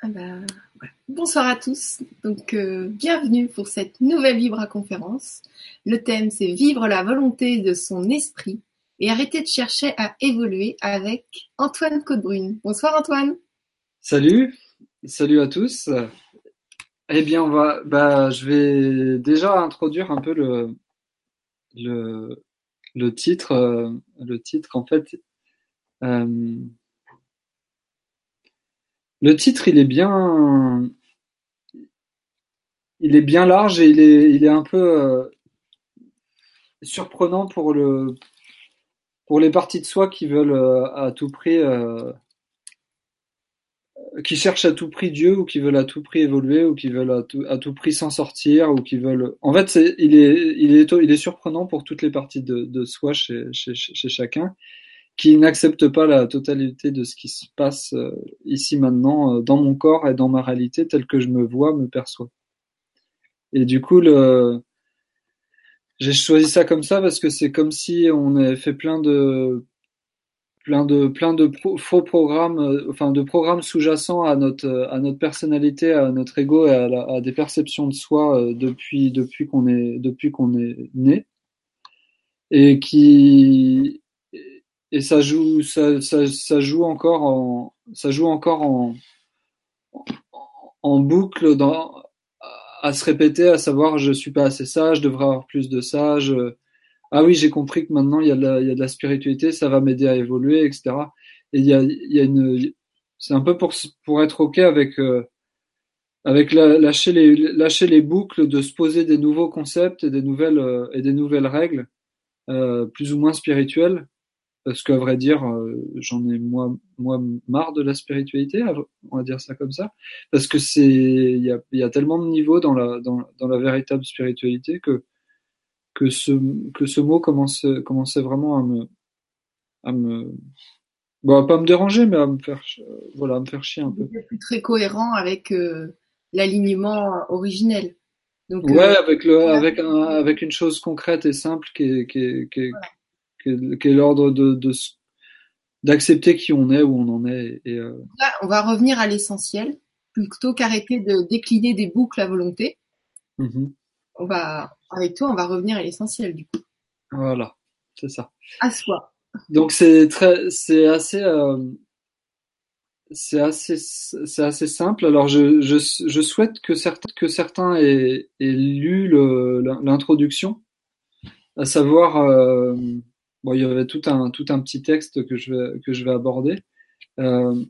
Ah bah. Bonsoir à tous, donc euh, bienvenue pour cette nouvelle Vibra conférence. Le thème c'est vivre la volonté de son esprit et arrêter de chercher à évoluer avec Antoine Côte-Brune. Bonsoir Antoine. Salut, salut à tous. Eh bien, on va, bah, je vais déjà introduire un peu le, le, le titre, euh, le titre en fait. Euh, le titre, il est bien, il est bien large et il est, il est un peu euh, surprenant pour le, pour les parties de soi qui veulent euh, à tout prix, euh, qui cherchent à tout prix Dieu ou qui veulent à tout prix évoluer ou qui veulent à tout, à tout prix s'en sortir ou qui veulent. En fait, il est, il est, il est surprenant pour toutes les parties de, soi chez, chez chacun qui n'accepte pas la totalité de ce qui se passe euh, ici maintenant euh, dans mon corps et dans ma réalité telle que je me vois, me perçois. Et du coup, le... j'ai choisi ça comme ça parce que c'est comme si on avait fait plein de plein de plein de faux programmes, euh, enfin de programmes sous-jacents à notre à notre personnalité, à notre ego et à, à des perceptions de soi depuis depuis qu'on est depuis qu'on est né et qui et ça joue, ça, ça, ça, joue encore en, ça joue encore en, en boucle dans, à se répéter, à savoir je suis pas assez sage, je devrais avoir plus de sage. Ah oui, j'ai compris que maintenant il y a de la, il y a de la spiritualité, ça va m'aider à évoluer, etc. Et il y a, il y a une, c'est un peu pour pour être ok avec euh, avec la, lâcher les lâcher les boucles, de se poser des nouveaux concepts et des nouvelles euh, et des nouvelles règles euh, plus ou moins spirituelles parce qu'à vrai dire, euh, j'en ai moi, moi marre de la spiritualité, on va dire ça comme ça, parce que c'est, il y a, y a, tellement de niveaux dans la, dans, dans, la véritable spiritualité que que ce que ce mot commence, commençait vraiment à me, à me, bon, à pas me déranger, mais à me faire, voilà, à me faire chier un peu. C'est plus très cohérent avec euh, l'alignement originel. Donc, ouais, euh, avec le, avec un, avec une chose concrète et simple qui est, qui est, qui est, voilà quel est l'ordre de, d'accepter qui on est, où on en est. Et, euh... Là, on va revenir à l'essentiel, plutôt qu'arrêter de décliner des boucles à volonté. Mmh. On va, avec toi, on va revenir à l'essentiel du coup. Voilà, c'est ça. À soi. Donc c'est très, c'est assez, euh, c'est assez, c'est assez simple. Alors je, je, je souhaite que certains, que certains aient, aient lu l'introduction, à savoir. Euh, Bon, il y avait tout un, tout un petit texte que je vais, que je vais aborder. Euh,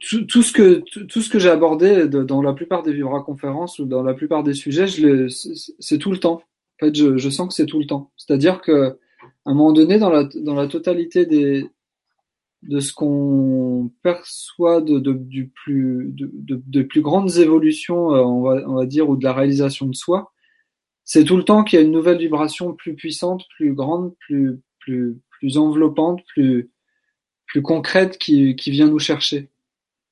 tout, tout, ce que, tout, ce que j'ai abordé dans la plupart des Vibra conférences ou dans la plupart des sujets, c'est tout le temps. En fait, je, je sens que c'est tout le temps. C'est-à-dire que à un moment donné, dans la, dans la totalité des, de ce qu'on perçoit de, de, du plus, de, de, de, plus grandes évolutions, euh, on va, on va dire, ou de la réalisation de soi, c'est tout le temps qu'il y a une nouvelle vibration plus puissante, plus grande, plus plus plus enveloppante, plus plus concrète qui qui vient nous chercher.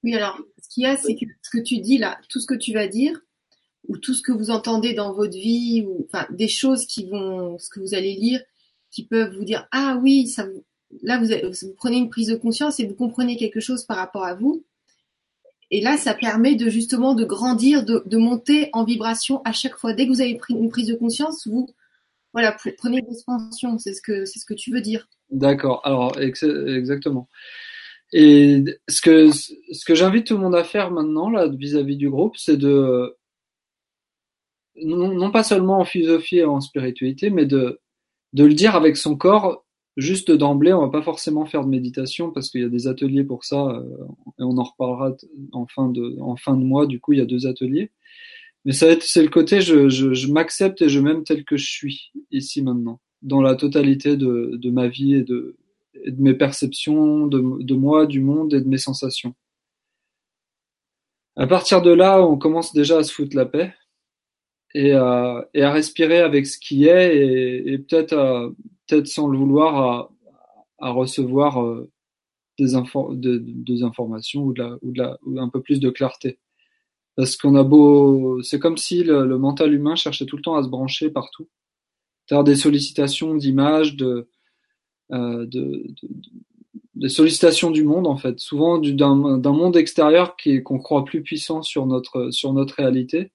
Oui, alors ce qu'il y a, c'est que ce que tu dis là, tout ce que tu vas dire, ou tout ce que vous entendez dans votre vie, ou enfin des choses qui vont, ce que vous allez lire, qui peuvent vous dire ah oui, ça, là vous, vous prenez une prise de conscience et vous comprenez quelque chose par rapport à vous. Et là, ça permet de justement de grandir, de, monter en vibration à chaque fois. Dès que vous avez pris une prise de conscience, vous voilà, prenez l'expansion. C'est ce que c'est ce que tu veux dire. D'accord. Alors exactement. Et ce que ce que j'invite tout le monde à faire maintenant là vis-à-vis du groupe, c'est de non, non, pas seulement en philosophie et en spiritualité, mais de de le dire avec son corps Juste d'emblée, on va pas forcément faire de méditation parce qu'il y a des ateliers pour ça euh, et on en reparlera en fin de en fin de mois. Du coup, il y a deux ateliers. Mais ça c'est le côté je, je, je m'accepte et je m'aime tel que je suis ici maintenant, dans la totalité de, de ma vie et de, et de mes perceptions de, de moi, du monde et de mes sensations. À partir de là, on commence déjà à se foutre la paix et à, et à respirer avec ce qui est et, et peut-être à peut-être sans le vouloir à, à recevoir euh, des, infos, de, des informations ou, de la, ou, de la, ou un peu plus de clarté. Parce qu'on a beau, c'est comme si le, le, mental humain cherchait tout le temps à se brancher partout, faire des sollicitations d'images, de, euh, de, de, des sollicitations du monde en fait, souvent d'un monde extérieur qu'on croit plus puissant sur notre sur notre réalité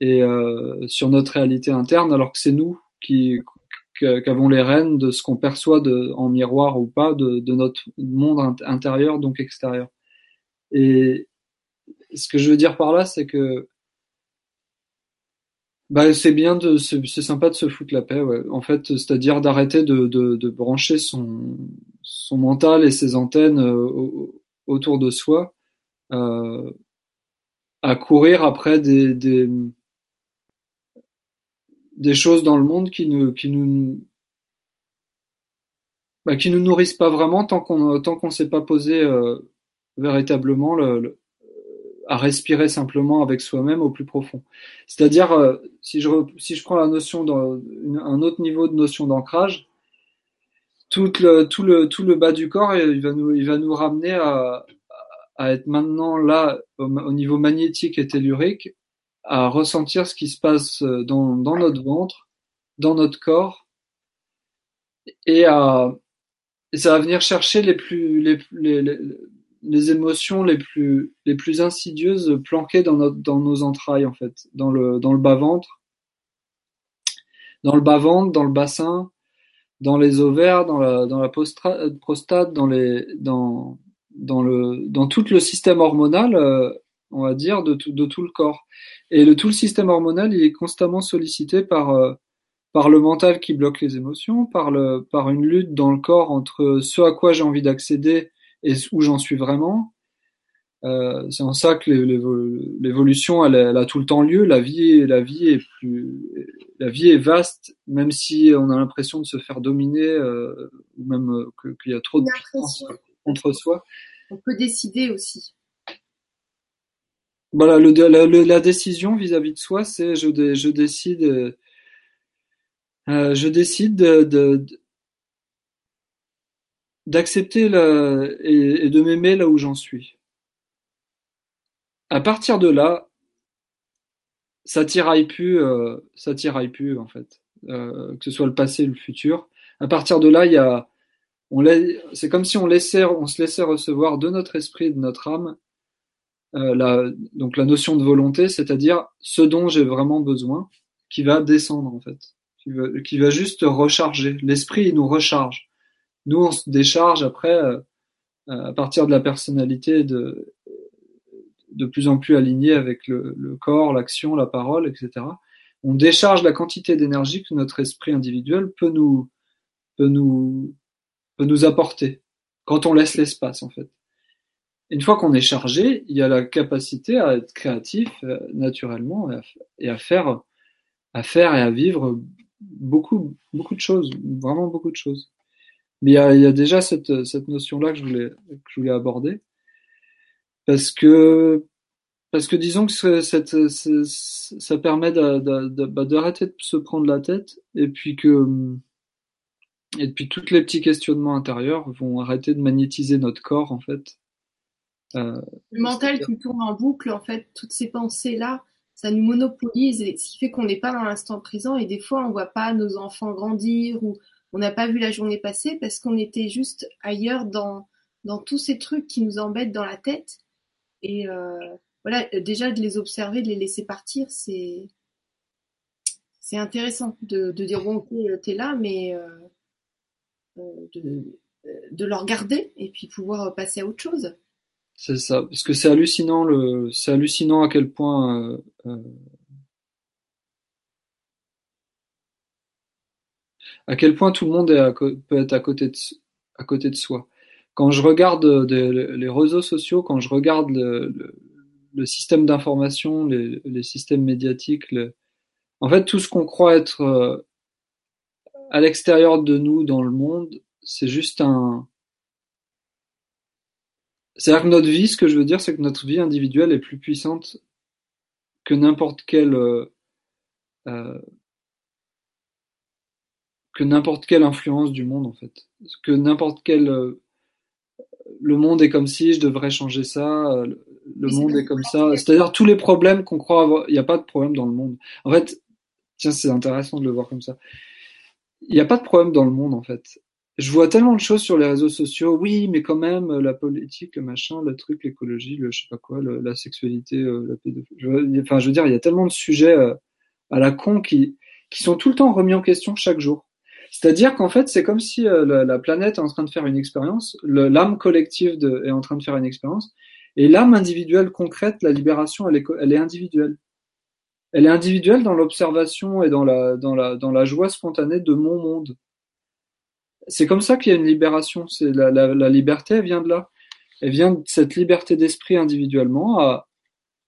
et euh, sur notre réalité interne, alors que c'est nous qui qu'avons les rênes de ce qu'on perçoit de, en miroir ou pas de, de notre monde intérieur donc extérieur. Et ce que je veux dire par là, c'est que bah, c'est bien de, c'est sympa de se foutre la paix, ouais. En fait, c'est-à-dire d'arrêter de, de, de, brancher son, son mental et ses antennes euh, autour de soi, euh, à courir après des, des, des choses dans le monde qui nous, qui nous, bah, qui nous nourrissent pas vraiment tant qu'on tant qu'on s'est pas posé euh, véritablement le, à respirer simplement avec soi-même au plus profond. C'est-à-dire, euh, si, je, si je prends la notion d'un autre niveau de notion d'ancrage, tout le, tout, le, tout le bas du corps, il va nous, il va nous ramener à, à être maintenant là, au, niveau magnétique et tellurique, à ressentir ce qui se passe dans, dans notre ventre, dans notre corps, et à, et ça va venir chercher les plus, les, les les émotions les plus les plus insidieuses planquées dans notre dans nos entrailles en fait, dans le dans le bas ventre, dans le bas ventre, dans le bassin, dans les ovaires, dans la dans la prostate, dans les dans dans le dans tout le système hormonal, euh, on va dire de tout de tout le corps. Et le tout le système hormonal, il est constamment sollicité par euh, par le mental qui bloque les émotions, par le par une lutte dans le corps entre ce à quoi j'ai envie d'accéder et où j'en suis vraiment. Euh, c'est en ça que l'évolution, elle, elle, a tout le temps lieu. La vie, la vie est plus, la vie est vaste, même si on a l'impression de se faire dominer, euh, ou même euh, qu'il y a trop de puissance contre soi. On peut décider aussi. Voilà, le, la, la, décision vis-à-vis de soi, c'est je, je décide, euh, je décide de, d'accepter et, et de m'aimer là où j'en suis. À partir de là, ça tiraille plus, euh, ça tiraille plus en fait, euh, que ce soit le passé le futur. À partir de là, il y a, on c'est comme si on laissait, on se laissait recevoir de notre esprit, de notre âme, euh, la, donc la notion de volonté, c'est-à-dire ce dont j'ai vraiment besoin, qui va descendre en fait, qui va, juste recharger. L'esprit, nous recharge. Nous, on se décharge après, euh, à partir de la personnalité de, de plus en plus alignée avec le, le corps, l'action, la parole, etc. On décharge la quantité d'énergie que notre esprit individuel peut nous, peut nous, peut nous apporter quand on laisse l'espace, en fait. Une fois qu'on est chargé, il y a la capacité à être créatif euh, naturellement et à, et à, faire, à faire et à vivre beaucoup, beaucoup de choses, vraiment beaucoup de choses. Mais il y a, il y a déjà cette, cette notion-là que je voulais, que je voulais aborder. Parce que, parce que disons que ça permet bah, d'arrêter de, de, se prendre la tête et puis que, et puis tous les petits questionnements intérieurs vont arrêter de magnétiser notre corps, en fait. Euh, le mental qui tourne en boucle, en fait, toutes ces pensées-là, ça nous monopolise, et ce qui fait qu'on n'est pas dans l'instant présent, et des fois, on voit pas nos enfants grandir, ou on n'a pas vu la journée passer parce qu'on était juste ailleurs dans, dans tous ces trucs qui nous embêtent dans la tête. Et euh, voilà, déjà de les observer, de les laisser partir, c'est c'est intéressant de, de dire bon ok t'es là, mais euh, euh de, de le regarder et puis pouvoir passer à autre chose. C'est ça, parce que c'est hallucinant le, c'est hallucinant à quel point euh, euh à quel point tout le monde est peut être à côté de, à côté de soi. Quand je regarde les réseaux sociaux, quand je regarde le, le, système d'information, les, les, systèmes médiatiques, en fait, tout ce qu'on croit être euh, à l'extérieur de nous dans le monde, c'est juste un. C'est-à-dire que notre vie, ce que je veux dire, c'est que notre vie individuelle est plus puissante que n'importe quelle euh, euh que n'importe quelle influence du monde en fait. Que n'importe quel euh, le monde est comme si je devrais changer ça, le monde est comme ça. C'est-à-dire tous les problèmes qu'on croit avoir, il n'y a pas de problème dans le monde. En fait, tiens, c'est intéressant de le voir comme ça. Il n'y a pas de problème dans le monde en fait. Je vois tellement de choses sur les réseaux sociaux. Oui, mais quand même, la politique, le machin, le truc, l'écologie, le je sais pas quoi, le, la sexualité, euh, la pédophilie. Enfin, je veux dire, il y a tellement de sujets euh, à la con qui, qui sont tout le temps remis en question chaque jour. C'est-à-dire qu'en fait, c'est comme si euh, la, la, planète est en train de faire une expérience, l'âme collective de, est en train de faire une expérience, et l'âme individuelle concrète, la libération, elle est, elle est individuelle. Elle est individuelle dans l'observation et dans la, dans, la, dans la joie spontanée de mon monde c'est comme ça qu'il y a une libération. C'est la, la, la, liberté, elle vient de là. Elle vient de cette liberté d'esprit individuellement à,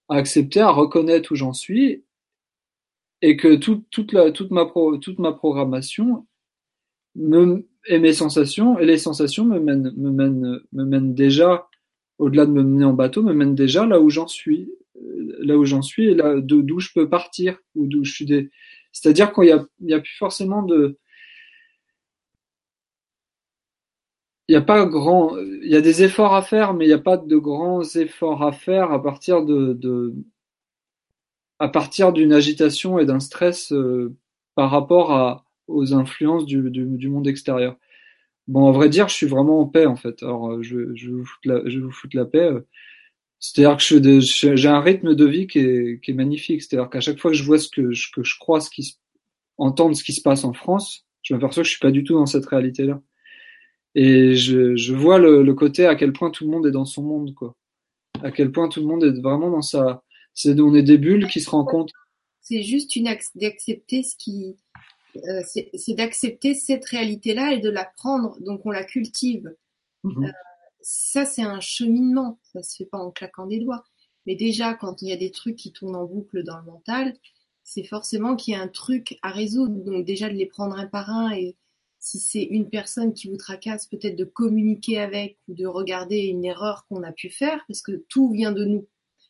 à, accepter, à reconnaître où j'en suis et que tout, toute, la, toute, ma pro, toute ma programmation me, et mes sensations et les sensations me mènent, me mènent, me mènent déjà au-delà de me mener en bateau, me mènent déjà là où j'en suis, là où j'en suis et là d'où je peux partir ou d'où je suis des. C'est-à-dire qu'il y a, y a plus forcément de il n'y a pas grand, il y a des efforts à faire, mais il n'y a pas de grands efforts à faire à partir de, de à partir d'une agitation et d'un stress euh, par rapport à, aux influences du, du, du, monde extérieur. Bon, à vrai dire, je suis vraiment en paix en fait. Alors, euh, je, je, vous, foutre la, je vous la paix. C'est-à-dire que j'ai un rythme de vie qui est, qui est magnifique. C'est-à-dire qu'à chaque fois que je vois ce que je, que je crois, ce qui se, entendre ce qui se passe en France, je m'aperçois que je suis pas du tout dans cette réalité-là. Et je, je vois le, le, côté à quel point tout le monde est dans son monde, quoi. À quel point tout le monde est vraiment dans sa. C'est on est des bulles qui se rencontrent. C'est juste une d'accepter ce qui. Euh, c'est d'accepter cette réalité-là et de la prendre. Donc on la cultive. Mmh. Euh, ça c'est un cheminement. Ça se fait pas en claquant des doigts. Mais déjà quand il y a des trucs qui tournent en boucle dans le mental, c'est forcément qu'il y a un truc à résoudre. Donc déjà de les prendre un par un et si c'est une personne qui vous tracasse, peut-être de communiquer avec ou de regarder une erreur qu'on a pu faire, parce que tout vient de nous.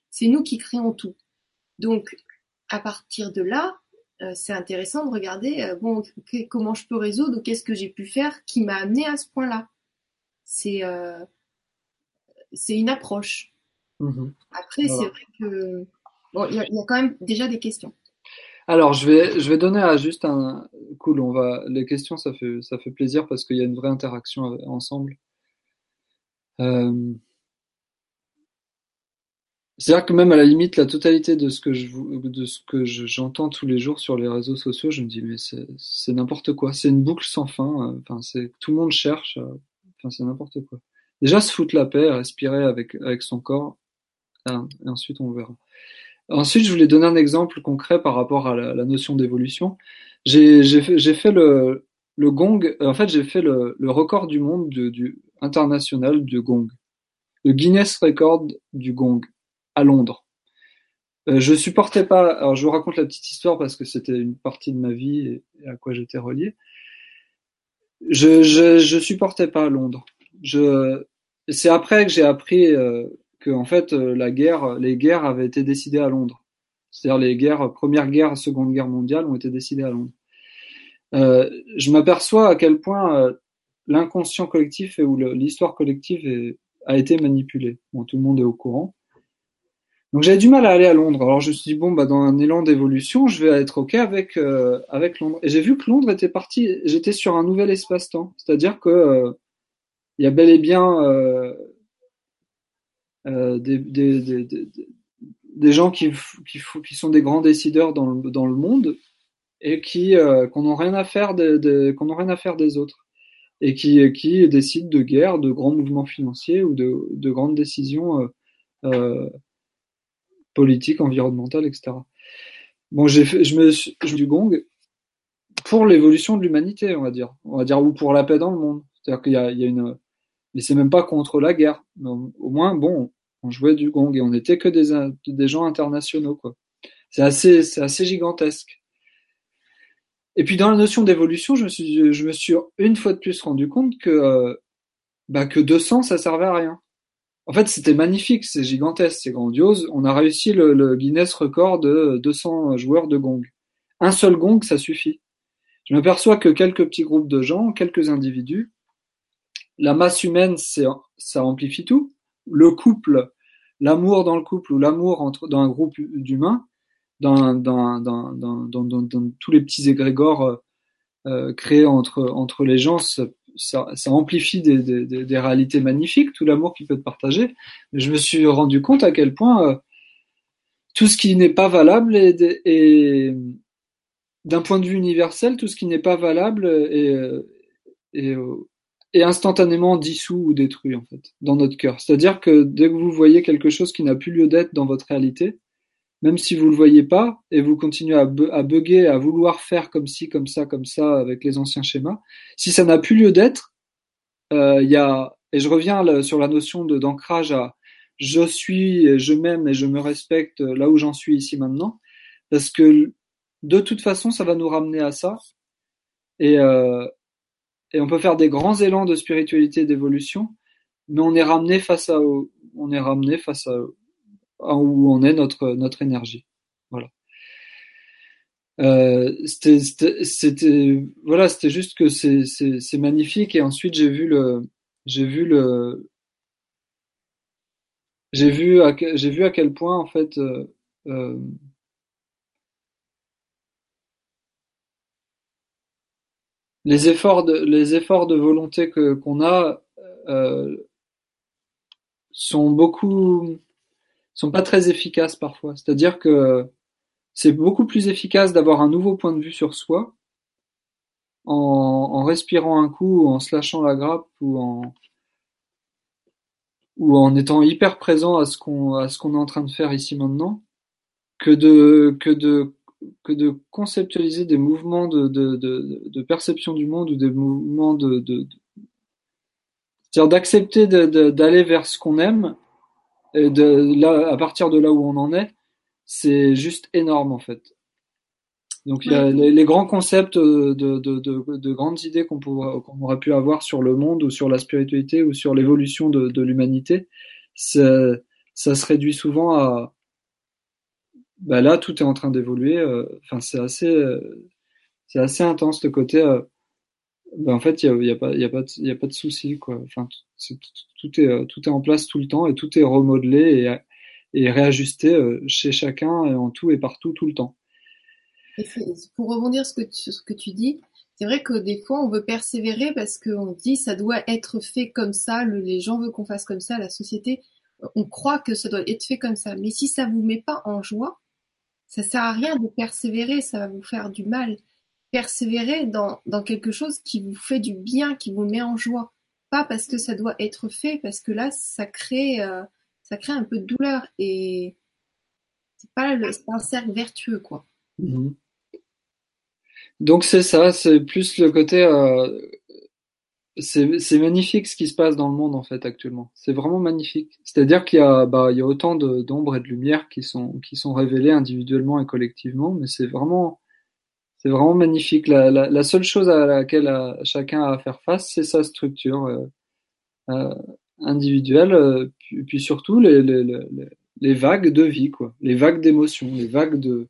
C'est nous qui créons tout. Donc, à partir de là, euh, c'est intéressant de regarder, euh, bon, comment je peux résoudre ou qu'est-ce que j'ai pu faire qui m'a amené à ce point-là. C'est euh, une approche. Mmh Après, c'est vrai que bon, il y, y a quand même déjà des questions. Alors, je vais, je vais donner à juste un. Cool, on va. Les questions, ça fait, ça fait plaisir parce qu'il y a une vraie interaction ensemble. Euh... C'est-à-dire que même à la limite, la totalité de ce que je, de ce que j'entends tous les jours sur les réseaux sociaux, je me dis mais c'est n'importe quoi. C'est une boucle sans fin. Euh, enfin, c'est tout le monde cherche. Euh, enfin, c'est n'importe quoi. Déjà, se foutre la paix, respirer avec avec son corps, hein, et ensuite on verra. Ensuite, je voulais donner un exemple concret par rapport à la, notion d'évolution. J'ai fait, fait le, le gong, en fait, j'ai fait le, le, record du monde du, du international du gong, le Guinness Record du gong à Londres. Euh, je supportais pas. Alors, je vous raconte la petite histoire parce que c'était une partie de ma vie et, et à quoi j'étais relié. Je, je, je supportais pas Londres. Je, c'est après que j'ai appris euh, que en fait euh, la guerre, les guerres avaient été décidées à Londres. C'est-à-dire les guerres, première guerre, seconde guerre mondiale ont été décidées à Londres. Euh, je m'aperçois à quel point euh, l'inconscient collectif et ou l'histoire collective est, a été manipulée. Bon, tout le monde est au courant. Donc j'avais du mal à aller à Londres. Alors je me suis dit bon bah dans un élan d'évolution, je vais être ok avec euh, avec Londres. Et j'ai vu que Londres était parti. J'étais sur un nouvel espace-temps, c'est-à-dire que euh, il y a bel et bien euh, des, des, des, des, gens qui, qui, qui, sont des grands décideurs dans le, dans le monde et qui euh, qu'on n'a rien à faire des, qu'on rien à faire des autres et qui, qui décident de guerre, de grands mouvements financiers ou de, de grandes décisions euh, euh politiques, environnementales, etc. Bon, j'ai je me suis du gong pour l'évolution de l'humanité, on va dire, on va dire, ou pour la paix dans le monde. C'est-à-dire qu'il y a, il y a une, mais c'est même pas contre la guerre. Au moins, bon, on jouait du gong et on n'était que des, gens internationaux, quoi. C'est assez, gigantesque. Et puis dans la notion d'évolution, je me suis, je me suis une fois de plus rendu compte que, euh, bah, que 200, ça servait à rien. En fait, c'était magnifique, c'est gigantesque, c'est grandiose. On a réussi le, le, Guinness record de 200 joueurs de gong. Un seul gong, ça suffit. Je m'aperçois que quelques petits groupes de gens, quelques individus, la masse humaine, ça amplifie tout. Le couple, l'amour dans le couple ou l'amour entre dans un groupe d'humains, dans, dans, dans, dans, tous les petits égrégores euh, créés entre, entre les gens, ça, ça amplifie des, des, des, réalités magnifiques, tout l'amour qui peut être partagé. Mais je me suis rendu compte à quel point euh, tout ce qui n'est pas valable est, est d'un point de vue universel, tout ce qui n'est pas valable est, est, est, instantanément dissous ou détruit en fait dans notre cœur. C'est-à-dire que dès que vous voyez quelque chose qui n'a plus lieu d'être dans votre réalité, même si vous le voyez pas et vous continuez à, bu à bugger, à vouloir faire comme ci, comme ça, comme ça avec les anciens schémas, si ça n'a plus lieu d'être, euh, il y a et je reviens sur la notion d'ancrage à je suis, je m'aime et je me respecte là où j'en suis ici maintenant, parce que de toute façon, ça va nous ramener à ça. Et, euh, et on peut faire des grands élans de spiritualité, d'évolution, mais on est ramené face à, on est ramené face à, où on est notre notre énergie. Voilà. Euh, c'était voilà, c'était juste que c'est c'est magnifique et ensuite j'ai vu le j'ai vu le j'ai vu à j'ai vu à quel point en fait euh, euh, les efforts de les efforts de volonté que qu'on a euh, sont beaucoup sont pas très efficaces parfois. C'est-à-dire que c'est beaucoup plus efficace d'avoir un nouveau point de vue sur soi en, en respirant un coup, ou en se lâchant la grappe ou en ou en étant hyper présent à ce qu'on à ce qu'on est en train de faire ici maintenant que de que de que de conceptualiser des mouvements de, de, de, de perception du monde ou des mouvements de, de c'est-à-dire d'accepter d'aller vers ce qu'on aime et de là à partir de là où on en est c'est juste énorme en fait. Donc il y a les, les grands concepts de, de, de, de grandes idées qu'on aurait pu avoir sur le monde ou sur la spiritualité ou sur l'évolution de, de l'humanité ça, ça se réduit souvent à bah là tout est en train d'évoluer. Euh, enfin, c'est assez, euh, c'est assez intense le côté. Bah, en fait, il y a, y a, pas, y a pas, il y a pas de souci quoi. Enfin, tout est, tout est en place tout le temps et tout est remodelé et, et réajusté chez chacun et en tout et partout tout le temps. pour rebondir sur ce que tu dis, c'est vrai que des fois on veut persévérer parce qu'on dit ça doit être fait comme ça, les gens veulent qu'on fasse comme ça, la société, on croit que ça doit être fait comme ça. Mais si ça vous met pas en joie, ça sert à rien de persévérer, ça va vous faire du mal. Persévérer dans, dans quelque chose qui vous fait du bien, qui vous met en joie. Pas parce que ça doit être fait, parce que là, ça crée, euh, ça crée un peu de douleur et c'est pas, le, un cercle vertueux, quoi. Mmh. Donc c'est ça, c'est plus le côté euh, c'est magnifique ce qui se passe dans le monde en fait actuellement. C'est vraiment magnifique. C'est-à-dire qu'il y a bah il y a autant d'ombres et de lumière qui sont qui sont révélées individuellement et collectivement, mais c'est vraiment c'est vraiment magnifique. La, la, la, seule chose à laquelle chacun a à faire face, c'est sa structure euh, euh, individuelle, euh, puis, puis, surtout les, les, les, les vagues de vie, quoi, les vagues d'émotions, les vagues de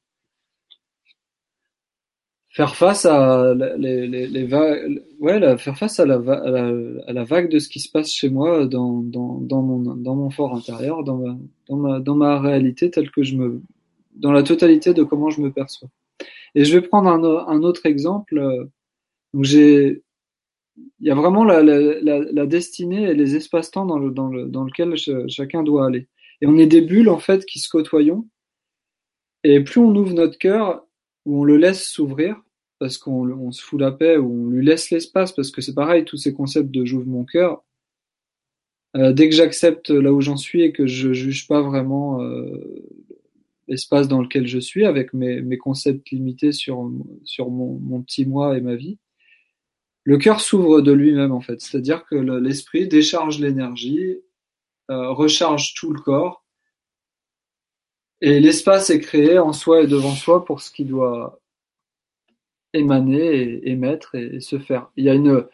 faire face à les, les, les vagues, ouais, la, faire face à la, à la, à, la, vague de ce qui se passe chez moi dans, dans, dans mon, dans mon fort intérieur, dans ma, dans ma, dans ma réalité telle que je me, dans la totalité de comment je me perçois. Et je vais prendre un, un autre exemple. Donc j'ai, il y a vraiment la, la, la, destinée et les espaces-temps dans, le, dans, le, dans lequel chacun doit aller. Et on est des bulles en fait qui se côtoyons. Et plus on ouvre notre cœur, où on le laisse s'ouvrir parce qu'on on se fout la paix, où on lui laisse l'espace, parce que c'est pareil, tous ces concepts de j'ouvre mon cœur, euh, dès que j'accepte là où j'en suis et que je juge pas vraiment euh, l'espace dans lequel je suis, avec mes, concepts limités sur, sur mon, mon, petit moi et ma vie, le cœur s'ouvre de lui-même en fait. C'est-à-dire que l'esprit décharge l'énergie, euh, recharge tout le corps, et l'espace est créé en soi et devant soi pour ce qui doit émaner et émettre et, se faire. Il y a une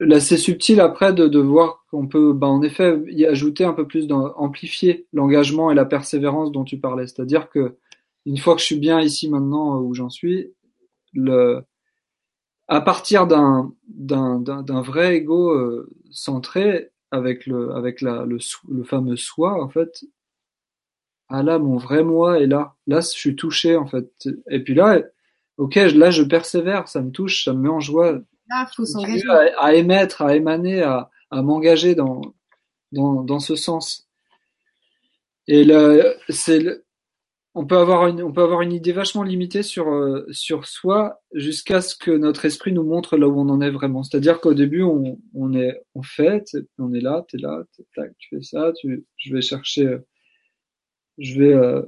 là c'est subtil après de, de voir qu'on peut bah, en effet y ajouter un peu plus d'amplifier l'engagement et la persévérance dont tu parlais. C'est-à-dire que une fois que je suis bien ici maintenant où j'en suis, le à partir d'un d'un d'un vrai ego euh, centré avec le avec le, le fameux soi en fait ah là, mon vrai moi est là. Là, je suis touché, en fait. Et puis là, ok, là, je persévère, ça me touche, ça me met en joie. là, faut s'engager. À, à, émettre, à émaner, à, à m'engager dans, dans, dans ce sens. Et le, c'est le, on peut avoir une, on peut avoir une idée vachement limitée sur, euh, sur soi jusqu'à ce que notre esprit nous montre là où on en est vraiment. C'est-à-dire qu'au début, on, on est, on fait, on est là, t'es là, tac, tu fais ça, tu, je vais chercher, je vais, euh,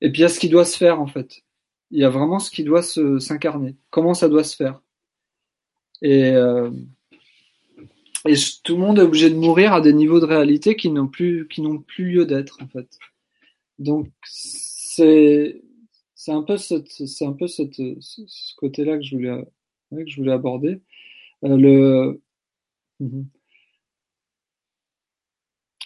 et puis il y a ce qui doit se faire en fait. Il y a vraiment ce qui doit se, s'incarner. Comment ça doit se faire. Et, euh, et tout le monde est obligé de mourir à des niveaux de réalité qui n'ont plus, qui n'ont plus lieu d'être en fait. Donc c'est c'est un peu c'est un peu cette, ce côté-là que je voulais que je voulais aborder. Euh, le mhm.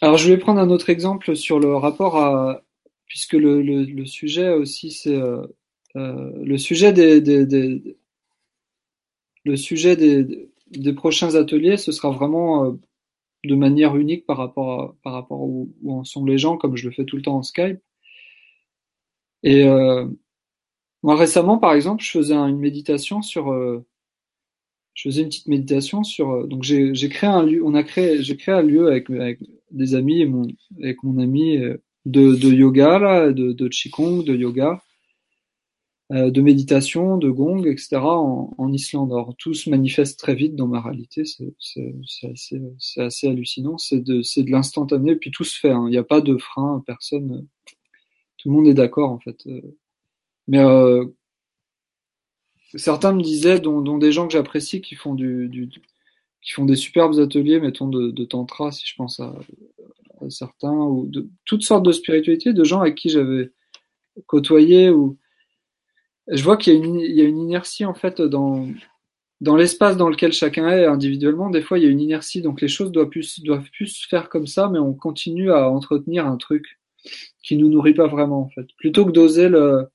Alors je vais prendre un autre exemple sur le rapport à puisque le, le, le sujet aussi c'est euh, euh, le sujet des, des, des, le sujet des, des prochains ateliers ce sera vraiment euh, de manière unique par rapport à, par rapport où, où en sont les gens comme je le fais tout le temps en Skype. Et euh, moi récemment, par exemple, je faisais une méditation sur, euh, je faisais une petite méditation sur, euh, donc j'ai créé un lieu, on a créé, j'ai créé un lieu avec, avec des amis et mon, avec mon ami de, de yoga là, de, de qigong, de yoga, euh, de méditation, de gong, etc. en, en Islande. Alors tout se manifeste très vite dans ma réalité, c'est assez, assez hallucinant. C'est de, de l'instantané, puis tout se fait. Hein. Il n'y a pas de frein, personne tout le monde est d'accord en fait. Euh, mais euh, certains me disaient, dont, dont des gens que j'apprécie, qui font du, du, qui font des superbes ateliers, mettons de, de tantra, si je pense à, à, certains, ou de toutes sortes de spiritualités, de gens avec qui j'avais côtoyé, ou je vois qu'il y a une, il y a une inertie en fait dans dans l'espace dans lequel chacun est individuellement. Des fois, il y a une inertie, donc les choses doivent plus doivent plus se faire comme ça, mais on continue à entretenir un truc qui nous nourrit pas vraiment en fait. Plutôt que d'oser le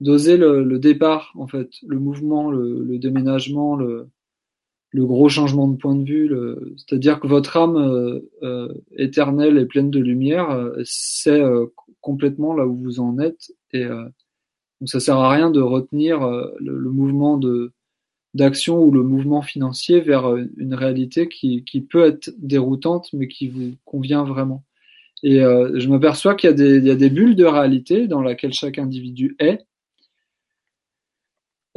d'oser le, le, départ en fait, le mouvement, le, le déménagement, le, le, gros changement de point de vue, c'est-à-dire que votre âme euh, euh, éternelle et pleine de lumière, euh, c'est euh, complètement là où vous en êtes et euh, donc ça sert à rien de retenir euh, le, mouvement de d'action ou le mouvement financier vers une réalité qui, qui peut être déroutante mais qui vous convient vraiment. Et je m'aperçois qu'il y, a des, il y a des bulles de réalité dans laquelle chaque individu est,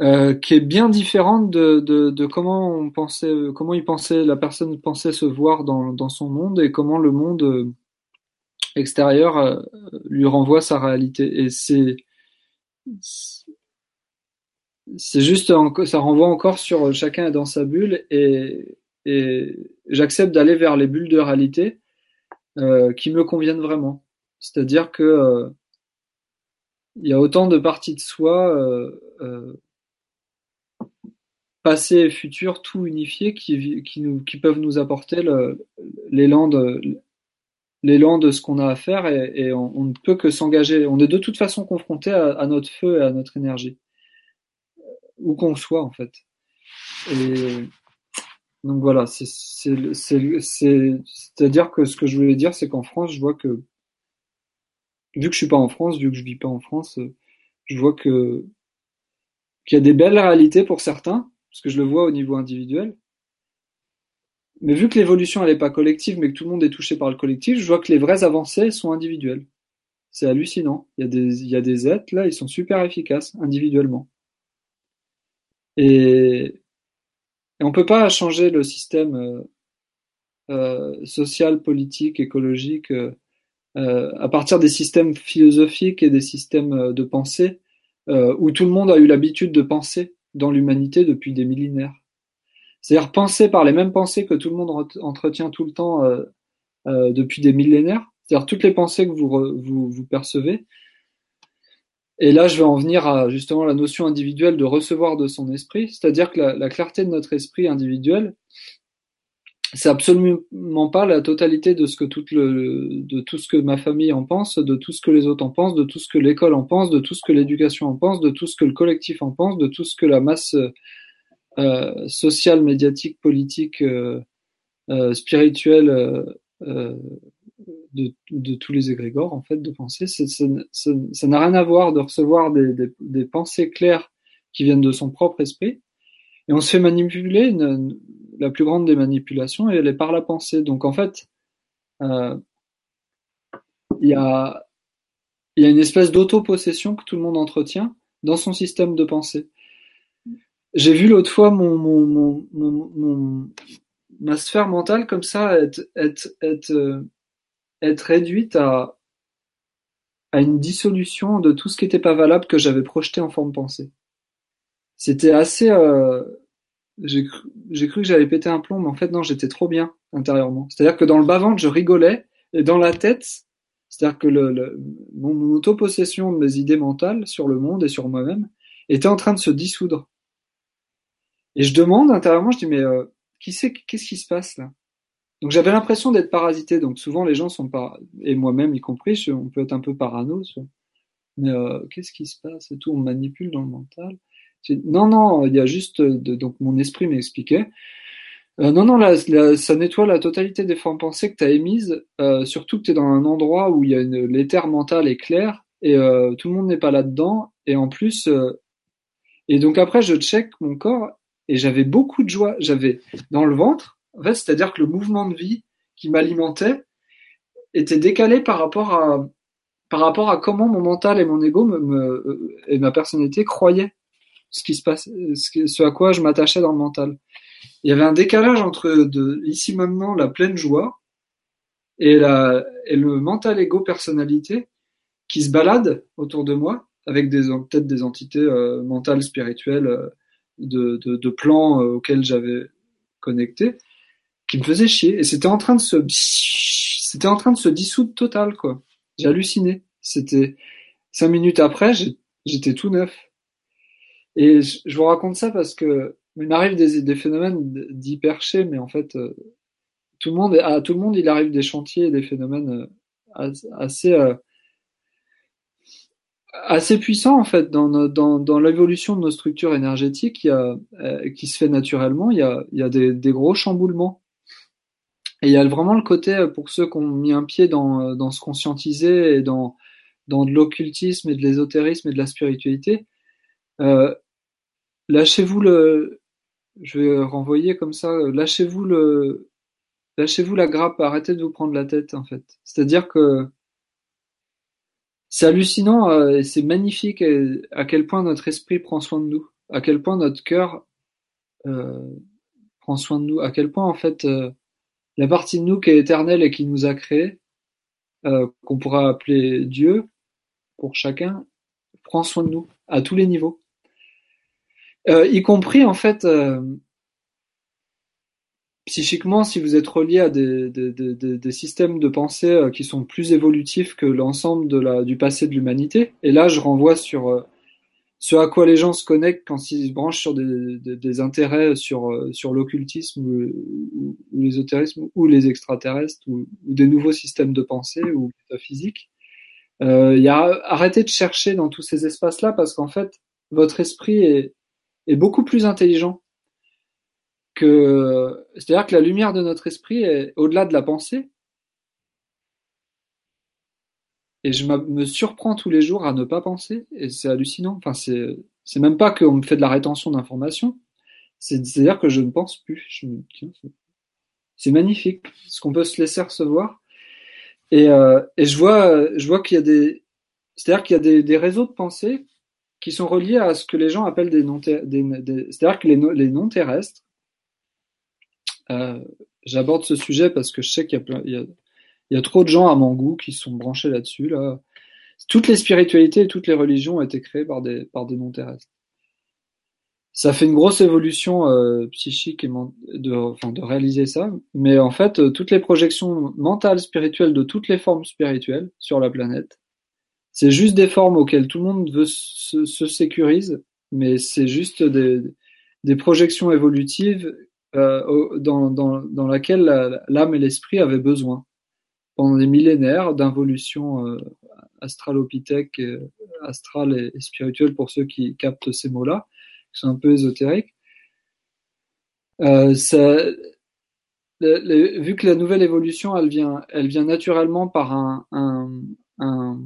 euh, qui est bien différente de, de, de, comment on pensait, comment il pensait, la personne pensait se voir dans, dans son monde et comment le monde euh, extérieur euh, lui renvoie sa réalité. Et c'est c'est juste, ça renvoie encore sur chacun est dans sa bulle et, et j'accepte d'aller vers les bulles de réalité euh, qui me conviennent vraiment. C'est-à-dire que euh, il y a autant de parties de soi, euh, euh, passé et futur, tout unifié, qui, qui, nous, qui peuvent nous apporter l'élan de ce qu'on a à faire et, on, ne peut que s'engager. On est de toute façon confronté à, notre feu et à notre énergie, où qu'on soit en fait. Et donc voilà, c'est-à-dire que ce que je voulais dire, c'est qu'en France, je vois que, vu que je suis pas en France, vu que je vis pas en France, je vois que qu'il y a des belles réalités pour certains, parce que je le vois au niveau individuel. Mais vu que l'évolution elle est pas collective, mais que tout le monde est touché par le collectif, je vois que les vraies avancées sont individuelles. C'est hallucinant. Il y a des il y a des êtres là, ils sont super efficaces individuellement. Et et on peut pas changer le système euh, euh, social, politique, écologique euh, euh, à partir des systèmes philosophiques et des systèmes euh, de pensée euh, où tout le monde a eu l'habitude de penser dans l'humanité depuis des millénaires. C'est-à-dire penser par les mêmes pensées que tout le monde entretient tout le temps depuis des millénaires. C'est-à-dire toutes les pensées que vous, vous, percevez, et là, je vais en venir à justement la notion individuelle de recevoir de son esprit, c'est-à-dire que la, clarté de notre esprit individuel, c'est absolument pas la totalité de ce que toute le, de tout ce que ma famille en pense, de tout ce que les autres en pensent, de tout ce que l'école en pense, de tout ce que l'éducation en pense, de tout ce que le collectif en pense, de tout ce que la masse euh, sociale, médiatique, politique, euh, euh, spirituelle euh, de, de, tous les égrégores en fait de pensée. ça n'a rien à voir de recevoir des, des, des, pensées claires qui viennent de son propre esprit Et on se fait manipuler, la plus grande des manipulations, et elle est par la pensée. Donc en fait, euh, il y, a, une espèce d'auto-possession que tout le monde entretient dans son système de pensée. J'ai vu l'autre fois mon, mon, mon, ma sphère mentale comme ça être, être, être, euh, être réduite à, à une dissolution de tout ce qui n'était pas valable que j'avais projeté en forme pensée. C'était assez... Euh, j'ai cru, cru que j'allais péter un plomb, mais en fait non, j'étais trop bien intérieurement. C'est-à-dire que dans le bas-ventre, je rigolais, et dans la tête, c'est-à-dire que le, le mon, mon auto-possession de mes idées mentales sur le monde et sur moi-même était en train de se dissoudre. Et je demande intérieurement, je dis mais euh, qui sait qu'est-ce qui se passe là? Donc j'avais l'impression d'être parasité. Donc souvent les gens sont pas et moi-même y compris, on peut être un peu parano. Mais euh, qu'est-ce qui se passe et tout? On manipule dans le mental. Non non, il y a juste de, donc mon esprit m'expliquait. Euh, non, non, là, ça nettoie la totalité des formes pensées que tu as émises, euh, surtout que tu es dans un endroit où il y a une, l'éther mental est clair et euh, tout le monde n'est pas là-dedans. Et en plus, euh, et donc après, je check mon corps et j'avais beaucoup de joie. J'avais dans le ventre, en fait, c'est-à-dire que le mouvement de vie qui m'alimentait était décalé par rapport à par rapport à comment mon mental et mon ego et ma personnalité croyaient ce qui se passe, ce, ce à quoi je m'attachais dans le mental. Il y avait un décalage entre de, ici maintenant la pleine joie et, la, et le mental ego personnalité qui se balade autour de moi avec des peut-être des entités euh, mentales spirituelles euh, de, de, de plans euh, auxquels j'avais connecté qui me faisaient chier. Et c'était en train de se c'était en train de se dissoudre total quoi. J'ai halluciné c'était cinq minutes après j'étais tout neuf et je, je, vous raconte ça parce que il m'arrive des, des phénomènes d'hyperché mais en fait tout le monde à tout le monde il arrive des chantiers et des phénomènes assez euh, assez puissant en fait dans, dans, dans l'évolution de nos structures énergétiques. Il y a, euh, qui se fait naturellement il y a, il y a des, des, gros chamboulements. Et il y a vraiment le côté euh, pour ceux qui ont mis un pied dans, euh, dans se conscientiser et dans, dans de l'occultisme et de l'ésotérisme et de la spiritualité euh, lâchez-vous le je vais renvoyer comme ça lâchez-vous le lâchez-vous la grappe arrêtez de vous prendre la tête en fait. C'est à dire que c'est hallucinant euh, et c'est magnifique euh, à quel point notre esprit prend soin de nous, à quel point notre cœur euh, prend soin de nous, à quel point en fait euh, la partie de nous qui est éternelle et qui nous a créés, euh, qu'on pourra appeler Dieu pour chacun, prend soin de nous à tous les niveaux, euh, y compris en fait psychiquement, si vous êtes relié à des, des, des, des systèmes de pensée euh, qui sont plus évolutifs que l'ensemble du passé de l'humanité, et là je renvoie sur euh, ce à quoi les gens se connectent quand ils se branchent sur des, intérêts sur, euh, sur l'occultisme ou, ou l'ésotérisme ou les extraterrestres ou, ou, des nouveaux systèmes de pensée ou métaphysiques. Euh, y a, arrêtez de chercher dans tous ces espaces-là parce qu'en fait, votre esprit est, est beaucoup plus intelligent que c'est-à-dire que la lumière de notre esprit est au-delà de la pensée. Et je me surprends tous les jours à ne pas penser, et c'est hallucinant. Enfin, c'est c'est même pas qu'on me fait de la rétention d'informations, c'est-à-dire que je ne pense plus. C'est magnifique, ce qu'on peut se laisser recevoir. Et, euh, et je vois, je vois qu'il y a des, c'est-à-dire qu'il y a des, des, réseaux de pensée qui sont reliés à ce que les gens appellent des non, des c'est-à-dire que les, les non terrestres euh, J'aborde ce sujet parce que je sais qu'il y a trop de gens à mon goût qui sont branchés là-dessus. Là. Toutes les spiritualités et toutes les religions ont été créées par des, par des non-terrestres. Ça fait une grosse évolution euh, psychique et de réaliser ça, mais en fait, euh, toutes les projections mentales, spirituelles de toutes les formes spirituelles sur la planète, c'est juste des formes auxquelles tout le monde veut se, se sécurise, mais c'est juste des, des projections évolutives euh, dans, dans, dans, laquelle l'âme et l'esprit avaient besoin pendant des millénaires d'involution euh, astralopithèque, euh, astrale et, et, pour ceux qui captent ces mots-là, qui sont un peu ésotériques. Euh, ça, vu que la nouvelle évolution, elle vient, elle vient naturellement par un, un, un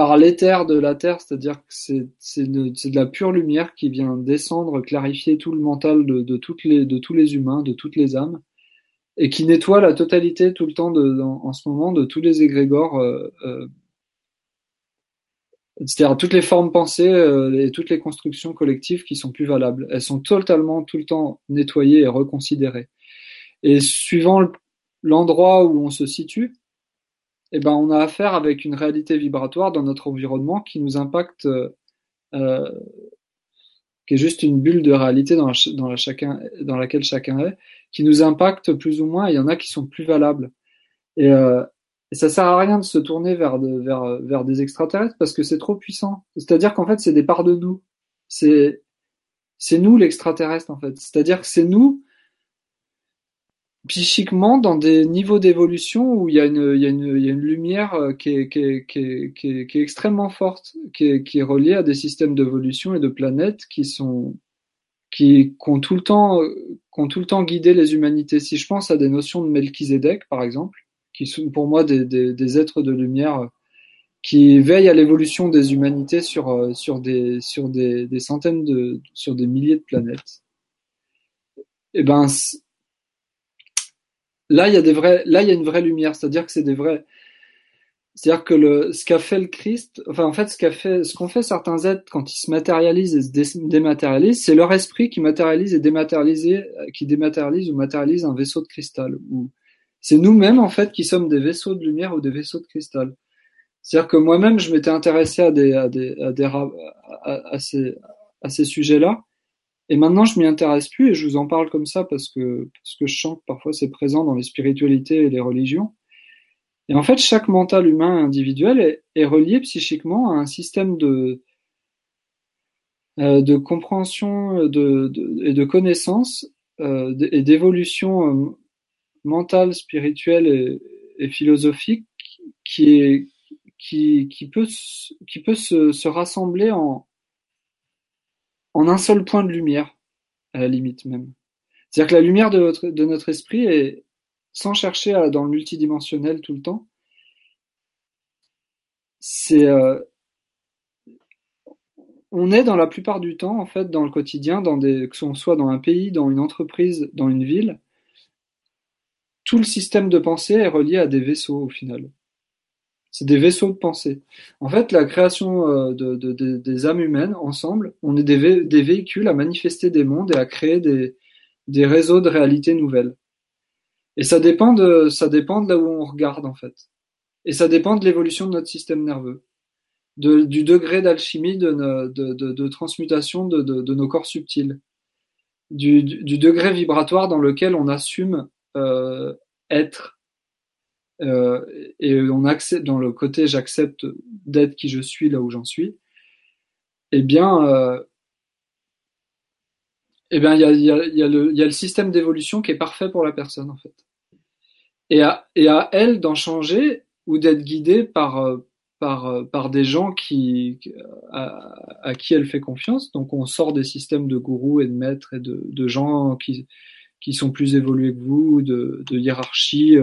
par l'éther de la terre, c'est-à-dire que c'est de, la pure lumière qui vient descendre, clarifier tout le mental de, tous les humains, de toutes les âmes, et qui nettoie la totalité tout le temps en ce moment de tous les égrégores, euh, euh, c'est-à-dire toutes les formes pensées euh, et toutes les constructions collectives qui sont plus valables. Elles sont totalement tout le temps nettoyées et reconsidérées. Et suivant l'endroit où on se situe, eh ben, on a affaire avec une réalité vibratoire dans notre environnement qui nous impacte, euh, qui est juste une bulle de réalité dans, la, dans, la dans laquelle chacun est, qui nous impacte plus ou moins. Il y en a qui sont plus valables. Et, euh, et ça sert à rien de se tourner vers, de, vers, vers des extraterrestres parce que c'est trop puissant. C'est-à-dire qu'en fait, c'est des parts de nous. C'est, c'est nous l'extraterrestre en fait. C'est-à-dire que c'est nous psychiquement dans des niveaux d'évolution où il y a une, il y a une, il y a une lumière euh, qui est, qui est, qui est, qui est, extrêmement forte, qui est, qui est reliée à des systèmes d'évolution et de planètes qui sont qui, qui, ont tout le temps qui ont tout le temps guidé les humanités. Si je pense à des notions de Melchizedek par exemple, qui sont pour moi des, des, des êtres de lumière qui veillent à l'évolution des humanités sur euh, sur des sur des, des centaines de sur des milliers de planètes. Et eh ben Là, il y a des vrais, là, il y a une vraie lumière, c'est-à-dire que c'est des vrais, c'est-à-dire que le, ce qu'a fait le Christ, enfin, en fait, ce qu'a fait, ce qu'ont fait certains êtres quand ils se matérialisent et se dématérialisent, c'est leur esprit qui matérialise et dématérialise, qui dématérialise ou matérialise un vaisseau de cristal. Ou c'est nous-mêmes, en fait, qui sommes des vaisseaux de lumière ou des vaisseaux de cristal. C'est-à-dire que moi-même, je m'étais intéressé à des, à des, à des, à, à ces, à ces sujets-là. Et maintenant, je m'y intéresse plus et je vous en parle comme ça parce que, parce que je sens que parfois c'est présent dans les spiritualités et les religions. Et en fait, chaque mental humain individuel est, relié psychiquement à un système de, euh, de compréhension de, de, et de connaissance euh, et d'évolution euh, mentale, spirituelle et, et, philosophique qui, est, qui, qui peut, qui peut se, se rassembler en, en un seul point de lumière, à la limite même. C'est-à-dire que la lumière de, notre esprit est, sans chercher à, dans le multidimensionnel tout le temps, c'est euh, on est dans la plupart du temps en fait dans le quotidien, dans des que ce soit dans un pays, dans une entreprise, dans une ville, tout le système de pensée est relié à des vaisseaux au final. C'est des vaisseaux de pensée. En fait, la création euh, de, de, de, des âmes humaines ensemble, on est des, des, véhicules à manifester des mondes et à créer des, des réseaux de réalité nouvelles. Et ça dépend de ça dépend de là où on regarde en fait. Et ça dépend de l'évolution de notre système nerveux, de, du degré d'alchimie de, de, transmutation de, nos corps subtils, du, du, du, degré vibratoire dans lequel on assume euh, être euh, et on accepte dans le côté j'accepte d'être qui je suis là où j'en suis, eh bien, euh, eh bien, il y a, le, système d'évolution qui est parfait pour la personne en fait. Et à, elle d'en changer ou d'être guidée par euh, par des gens qui à, qui elle fait confiance. Donc on sort des systèmes de gourous et de maîtres et de, gens qui qui sont plus évolués que vous, de hiérarchie.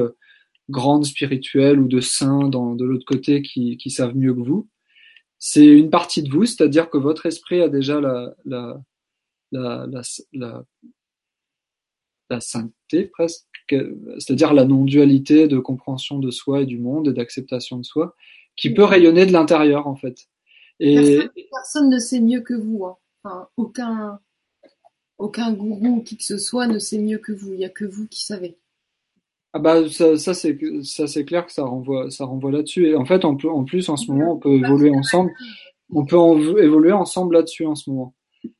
Grandes spirituelles ou de saints dans, de l'autre côté qui, qui savent mieux que vous. C'est une partie de vous, c'est-à-dire que votre esprit a déjà la, la, la, la, la, sainteté presque, c'est-à-dire la non-dualité de compréhension de soi et du monde et d'acceptation de soi, qui peut rayonner de l'intérieur en fait. Et personne, personne, ne sait mieux que vous. Hein. Enfin, aucun, aucun gourou qui que ce soit ne sait mieux que vous. Il n'y a que vous qui savez. Ah bah ça, ça c'est ça c'est clair que ça renvoie ça renvoie là-dessus. Et en fait en, en plus en ce moment on peut évoluer ensemble. On peut évoluer ensemble là-dessus en ce moment.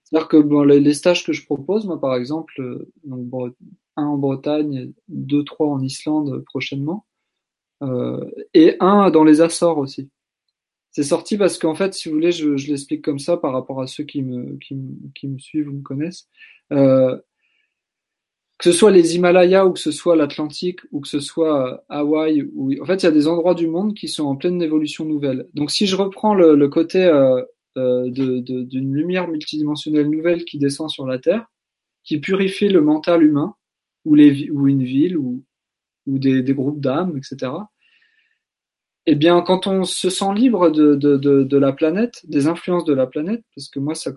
C'est-à-dire que bon, les, les, stages que je propose moi par exemple euh, donc un en Bretagne deux trois en Islande prochainement euh, et un dans les Açores aussi. C'est sorti parce qu'en fait si vous voulez je, je l'explique comme ça par rapport à ceux qui me qui, qui me suivent ou me connaissent. Euh, que ce soit les Himalayas ou que ce soit l'Atlantique ou que ce soit euh, Hawaï, ou en fait il y a des endroits du monde qui sont en pleine évolution nouvelle. Donc si je reprends le, côté euh, euh, d'une lumière multidimensionnelle nouvelle qui descend sur la Terre, qui purifie le mental humain ou, une ville ou, ou des, des groupes d'âmes, etc. eh bien, quand on se sent libre de, de, de, de, la planète, des influences de la planète, parce que moi, c'est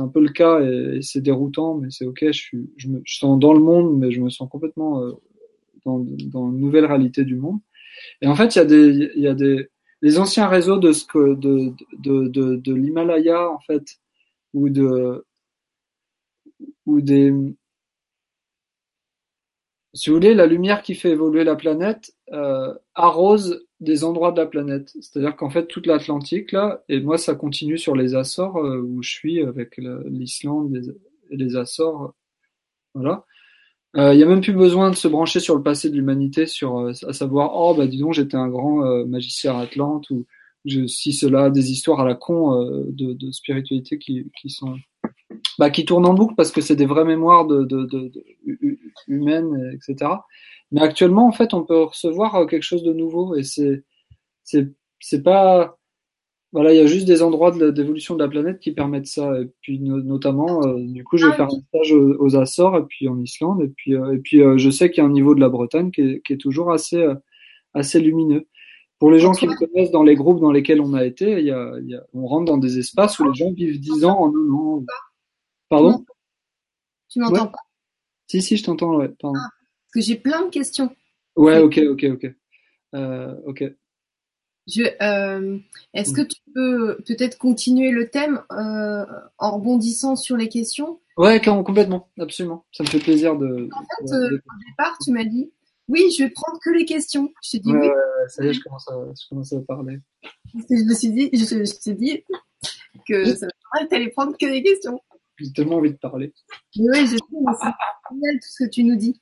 un peu le cas et, c'est déroutant, mais c'est ok. Je suis, je me je sens dans le monde, mais je me sens complètement euh, dans, dans une nouvelle réalité du monde. Et en fait, il y a des, il y a des, les anciens réseaux de ce que, de, de, de, de l'Himalaya, en fait, ou de, ou des, si vous voulez, la lumière qui fait évoluer la planète euh, arrose des endroits de la planète. C'est-à-dire qu'en fait, toute l'Atlantique, là, et moi, ça continue sur les Açores, euh, où je suis, avec l'Islande et les Açores. Voilà. Il euh, n'y a même plus besoin de se brancher sur le passé de l'humanité, sur à savoir, oh, bah dis donc, j'étais un grand magicien Atlante, ou je, si cela, des histoires à la con de, de, spiritualité qui, qui sont bah, qui tournent en boucle parce que c'est des vraies mémoires de, de, de, humaines, etc. Mais actuellement, en fait, on peut recevoir quelque chose de nouveau et c'est c'est c'est pas voilà, il y a juste des endroits d'évolution de, la planète qui permettent ça. Et puis notamment, euh, du coup, je vais ah faire un stage aux, Açores et puis en Islande. Et puis, euh, et puis euh, je sais qu'il y a un niveau de la Bretagne qui est, qui est toujours assez, assez lumineux. Pour les gens qui me connaissent dans les groupes dans lesquels on a été, il y a, il y a, on rentre dans des espaces où les gens vivent 10 ans en un an. Pardon Tu m'entends pas Si, si, je t'entends, ouais. Pardon. Ah, parce que j'ai plein de questions. Ouais, ok, ok, ok. Euh, ok. Je, euh, est-ce que tu peux peut-être continuer le thème euh, en rebondissant sur les questions? Ouais, complètement, absolument. Ça me fait plaisir de. En fait, au départ, tu m'as dit oui, je vais prendre que les questions. Je t'ai dit ouais, oui. Ouais, ça y est, je commence à, je commence à parler. Je me suis dit, je, je t'ai dit que ça tu allais prendre que des questions. J'ai tellement envie de parler. Mais oui, je sais, c'est génial tout ce que tu nous dis.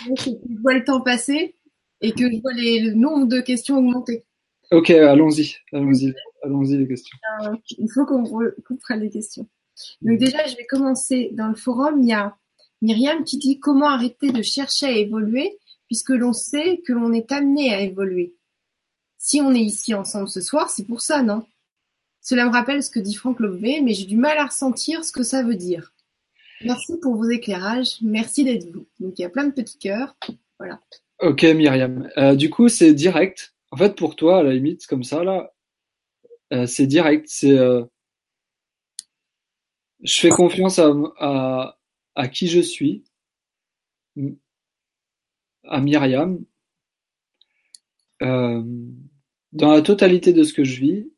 Je vois le temps passer et que je vois les, le nombre de questions augmenter. Ok, allons-y, allons-y, allons-y les questions. Euh, il faut qu'on prenne les questions. Donc déjà, je vais commencer dans le forum. Il y a Myriam qui dit comment arrêter de chercher à évoluer puisque l'on sait que l'on est amené à évoluer? Si on est ici ensemble ce soir, c'est pour ça, non? Cela me rappelle ce que dit Franck Lobvé, mais j'ai du mal à ressentir ce que ça veut dire. Merci pour vos éclairages, merci d'être vous. Donc il y a plein de petits cœurs, voilà. Ok Myriam, euh, du coup c'est direct. En fait, pour toi, à la limite, comme ça, là, euh, c'est direct. C'est, euh, je fais confiance à, à, à qui je suis, à Myriam, euh, dans la totalité de ce que je vis,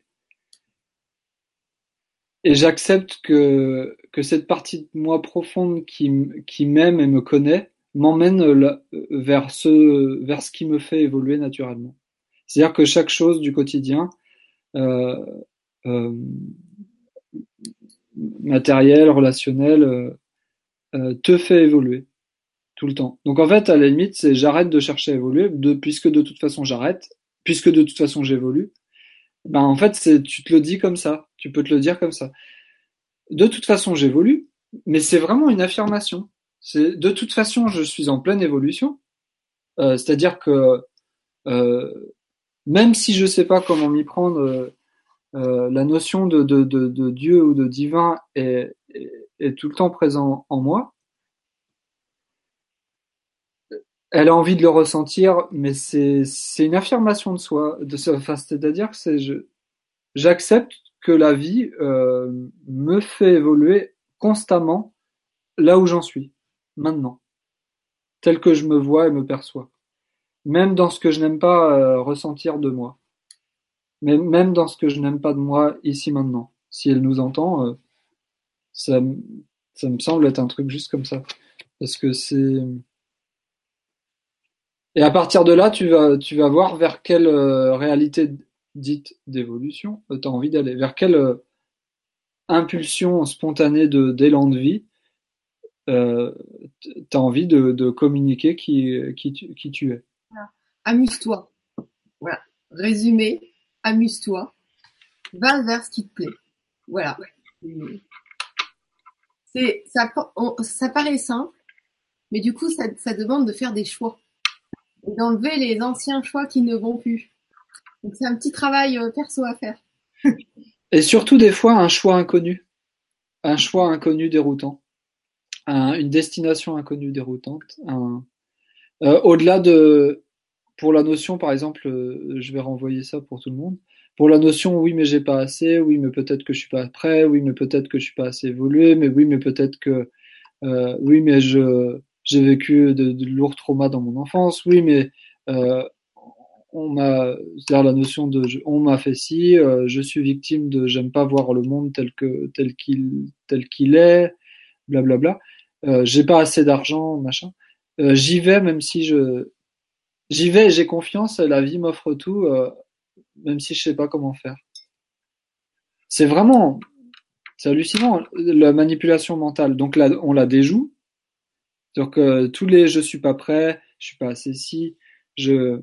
et j'accepte que que cette partie de moi profonde qui qui m'aime et me connaît m'emmène vers ce vers ce qui me fait évoluer naturellement. C'est-à-dire que chaque chose du quotidien, euh, euh, matériel, relationnel, euh, euh, te fait évoluer tout le temps. Donc en fait, à la limite, c'est j'arrête de chercher à évoluer, de, puisque de toute façon j'arrête, puisque de toute façon j'évolue. Ben en fait, c'est tu te le dis comme ça, tu peux te le dire comme ça. De toute façon, j'évolue, mais c'est vraiment une affirmation. C'est de toute façon, je suis en pleine évolution. Euh, C'est-à-dire que euh, même si je sais pas comment m'y prendre, euh, la notion de, de, de, de, Dieu ou de divin est, est, tout le temps présent en moi. Elle a envie de le ressentir, mais c'est une affirmation de soi, de enfin, c'est-à-dire que j'accepte que la vie euh, me fait évoluer constamment là où j'en suis maintenant, tel que je me vois et me perçois même dans ce que je n'aime pas euh, ressentir de moi. Mais même dans ce que je n'aime pas de moi ici maintenant. Si elle nous entend, euh, ça, ça me semble être un truc juste comme ça. Parce que c'est... Et à partir de là, tu vas, tu vas voir vers quelle euh, réalité dite d'évolution tu as envie d'aller, vers quelle impulsion spontanée de d'élan de vie euh, tu as envie de, de communiquer qui, qui, tu, qui tu es amuse-toi. Voilà. Résumé, amuse-toi. Va vers ce qui te plaît. Voilà. C'est, ça, ça paraît simple, mais du coup, ça, ça demande de faire des choix. D'enlever les anciens choix qui ne vont plus. Donc c'est un petit travail euh, perso à faire. Et surtout des fois un choix inconnu. Un choix inconnu déroutant. une destination inconnue déroutante. Euh, au-delà de pour la notion, par exemple, euh, je vais renvoyer ça pour tout le monde. Pour la notion, oui, mais j'ai pas assez, oui, mais peut-être que je suis pas prêt, oui, mais peut-être que je suis pas assez évolué, mais oui, mais peut-être que, oui, mais je, j'ai vécu de, de, lourds traumas dans mon enfance, oui, mais euh, on m'a, c'est-à-dire la notion de, on m'a fait ci, euh, je suis victime de, j'aime pas voir le monde tel que, tel qu'il, tel qu'il est, blablabla. Euh, j'ai pas assez d'argent, machin. Euh, j'y vais même si je, j'y vais, j'ai confiance, la vie m'offre tout, euh, même si je sais pas comment faire. C'est vraiment, c'est hallucinant la manipulation mentale. Donc là, on la déjoue. Donc tous les, je suis pas prêt, je suis pas assez si, je,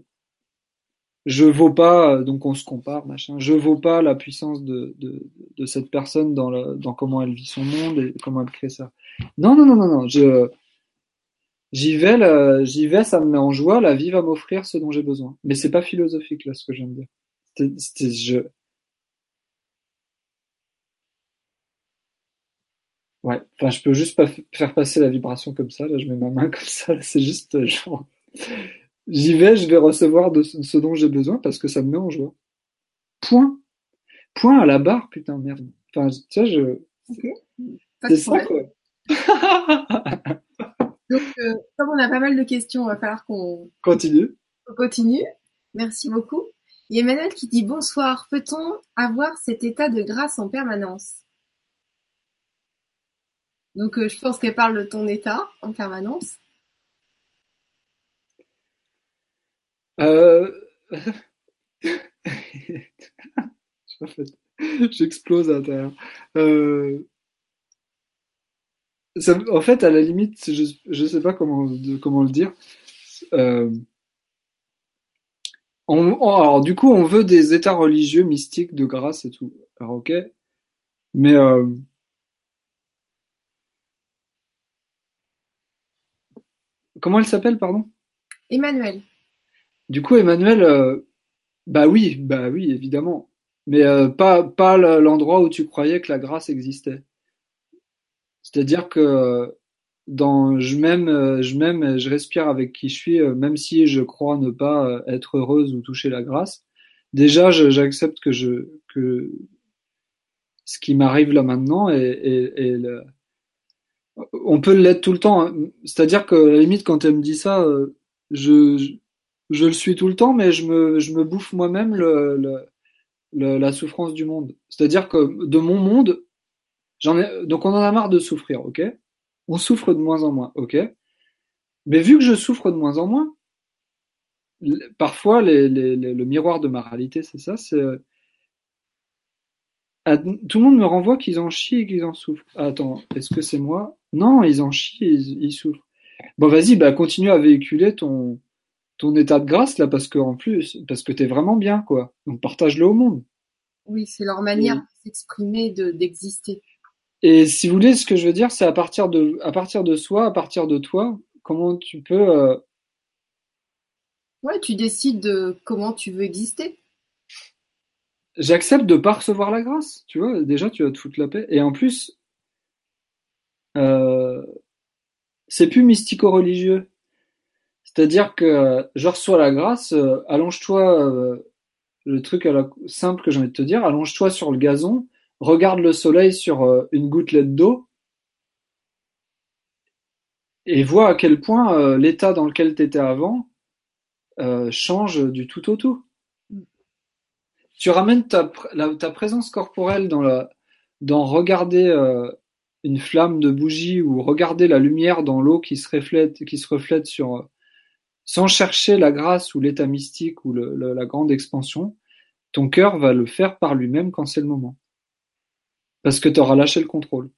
je vaux pas, donc on se compare, machin. Je vaux pas la puissance de, de, de cette personne dans, le, dans comment elle vit son monde et comment elle crée ça. Non, non, non, non, non. Je, j'y vais, là, j'y vais, ça me met en joie. La vie va m'offrir ce dont j'ai besoin. Mais c'est pas philosophique là, ce que de dire. Je. Ouais. Enfin, je peux juste pas faire passer la vibration comme ça. Là, je mets ma main comme ça. C'est juste euh, genre. J'y vais, je vais recevoir de ce dont j'ai besoin parce que ça me met en joie. Point. Point à la barre, putain, merde. Enfin, tu sais, je. Ok. Pas C'est ça, quoi. Donc, euh, comme on a pas mal de questions, il va falloir qu'on Continue. qu'on continue. Merci beaucoup. Il y a Emmanuel qui dit bonsoir. Peut-on avoir cet état de grâce en permanence? Donc, euh, je pense qu'elle parle de ton état en permanence. Euh... j'explose à l'intérieur. Euh... en fait, à la limite, je, je sais pas comment, le dire. Euh, alors, du coup, on veut des états religieux, mystiques, de grâce et tout. Alors, ok. Mais comment elle s'appelle, pardon? Emmanuel. Du coup, Emmanuel, euh, bah oui, bah oui, évidemment. Mais euh, pas pas le- l'endroit où tu croyais que la grâce existait. C'est-à-dire que euh, dans je m'aime, je m'aime, et je respire avec qui je suis, même si je crois ne pas être heureuse ou toucher la grâce. Déjà, j'accepte que je que ce qui m'arrive là maintenant est, est- est le- on peut l'être tout le temps. hein. C'est-à-dire que à la limite, quand elle me dit ça, euh, je, je le suis tout le temps, mais je me je me bouffe moi-même le, le- le- la souffrance du monde. C'est-à-dire que de mon monde, j'en ai donc on en a marre de souffrir, ok? On souffre de moins en moins, ok? Mais vu que je souffre de moins en moins, parfois les, les- les- le miroir de ma réalité, c'est ça, c'est euh, tout le monde me renvoie qu'ils en chient et qu'ils en souffrent. Attends, est-ce que c'est moi? Non, ils en chient ils, ils souffrent. Bon, vas-y, bah continue à véhiculer ton ton état de grâce là, parce que en plus, parce que t'es vraiment bien, quoi. Donc partage-le au monde. Oui, c'est leur manière de s'exprimer, de d'exister. et si vous voulez, ce que je veux dire, c'est à partir de à partir de soi, à partir de toi, comment tu peux euh, Ouais, tu décides de comment tu veux exister. j'accepte de pas recevoir la grâce, tu vois, déjà tu vas te foutre la paix. Et en plus, euh, c'est plus mystico-religieux. C'est-à-dire que je reçois la grâce, euh, allonge-toi, euh, le truc à simple que j'ai envie de te dire, allonge-toi sur le gazon, regarde le soleil sur une gouttelette d'eau et vois à quel point l'état dans lequel tu étais avant change du tout au tout. Tu ramènes ta, ta présence corporelle dans la, dans regarder une flamme de bougie ou regarder la lumière dans l'eau qui se reflète, qui se reflète sur, euh, sans chercher la grâce ou l'état mystique ou le- le- la grande expansion, ton cœur va le faire par lui-même quand c'est le moment. Parce que tu auras lâché le contrôle.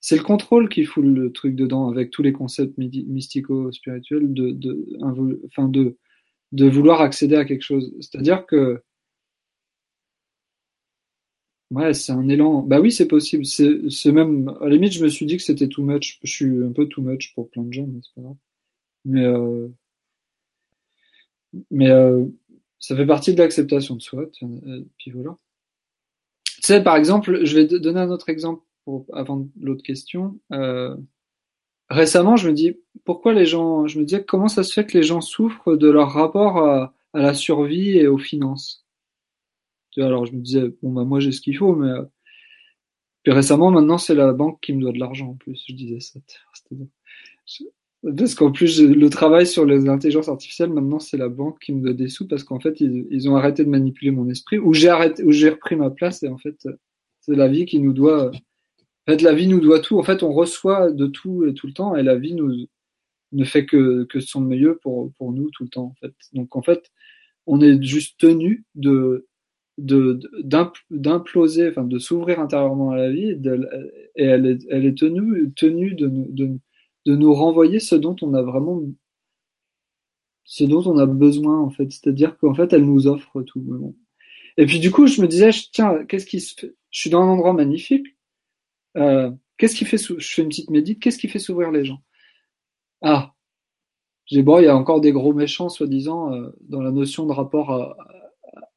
C'est le contrôle qui fout le truc dedans avec tous les concepts mystico-spirituels de, de, enfin de, de vouloir accéder à quelque chose. C'est-à-dire que, ouais, c'est un élan. Bah oui, c'est possible. C'est, c'est même, à la limite, je me suis dit que c'était too much. Je suis un peu too much pour plein de gens, mais c'est pas grave. Mais, euh, mais euh, ça fait partie de l'acceptation de soi. euh, Puis voilà. Tu sais, par exemple, je vais donner un autre exemple pour, avant l'autre question. Euh, récemment, je me dis, pourquoi les gens, je me disais comment ça se fait que les gens souffrent de leur rapport à, à la survie et aux finances? Alors je me disais bon bah moi j'ai ce qu'il faut, mais euh, puis récemment maintenant c'est la banque qui me doit de l'argent en plus. Je disais ça. Parce qu'en plus, le travail sur les intelligences artificielles, maintenant, c'est la banque qui me doit des sous parce qu'en fait, ils, ils, ont arrêté de manipuler mon esprit ou j'ai arrêté, ou j'ai repris ma place et en fait, c'est la vie qui nous doit. En fait, la vie nous doit tout. En fait, on reçoit de tout et tout le temps et la vie nous ne fait que, que son mieux pour, pour nous tout le temps, en fait. Donc, en fait, on est juste tenu de, de, d'imploser, enfin, de s'ouvrir intérieurement à la vie et elle est, elle est tenue, tenue de, de, de nous renvoyer ce dont on a vraiment, ce dont on a besoin, en fait. C'est-à-dire qu'en fait, elle nous offre tout. Et puis, du coup, je me disais, tiens, qu'est-ce qui se fait? Je suis dans un endroit magnifique. Euh, qu'est-ce qui fait, je fais une petite médite, qu'est-ce qui fait s'ouvrir les gens? Ah, j'ai bon, il y a encore des gros méchants, soi-disant, euh, dans la notion de rapport à,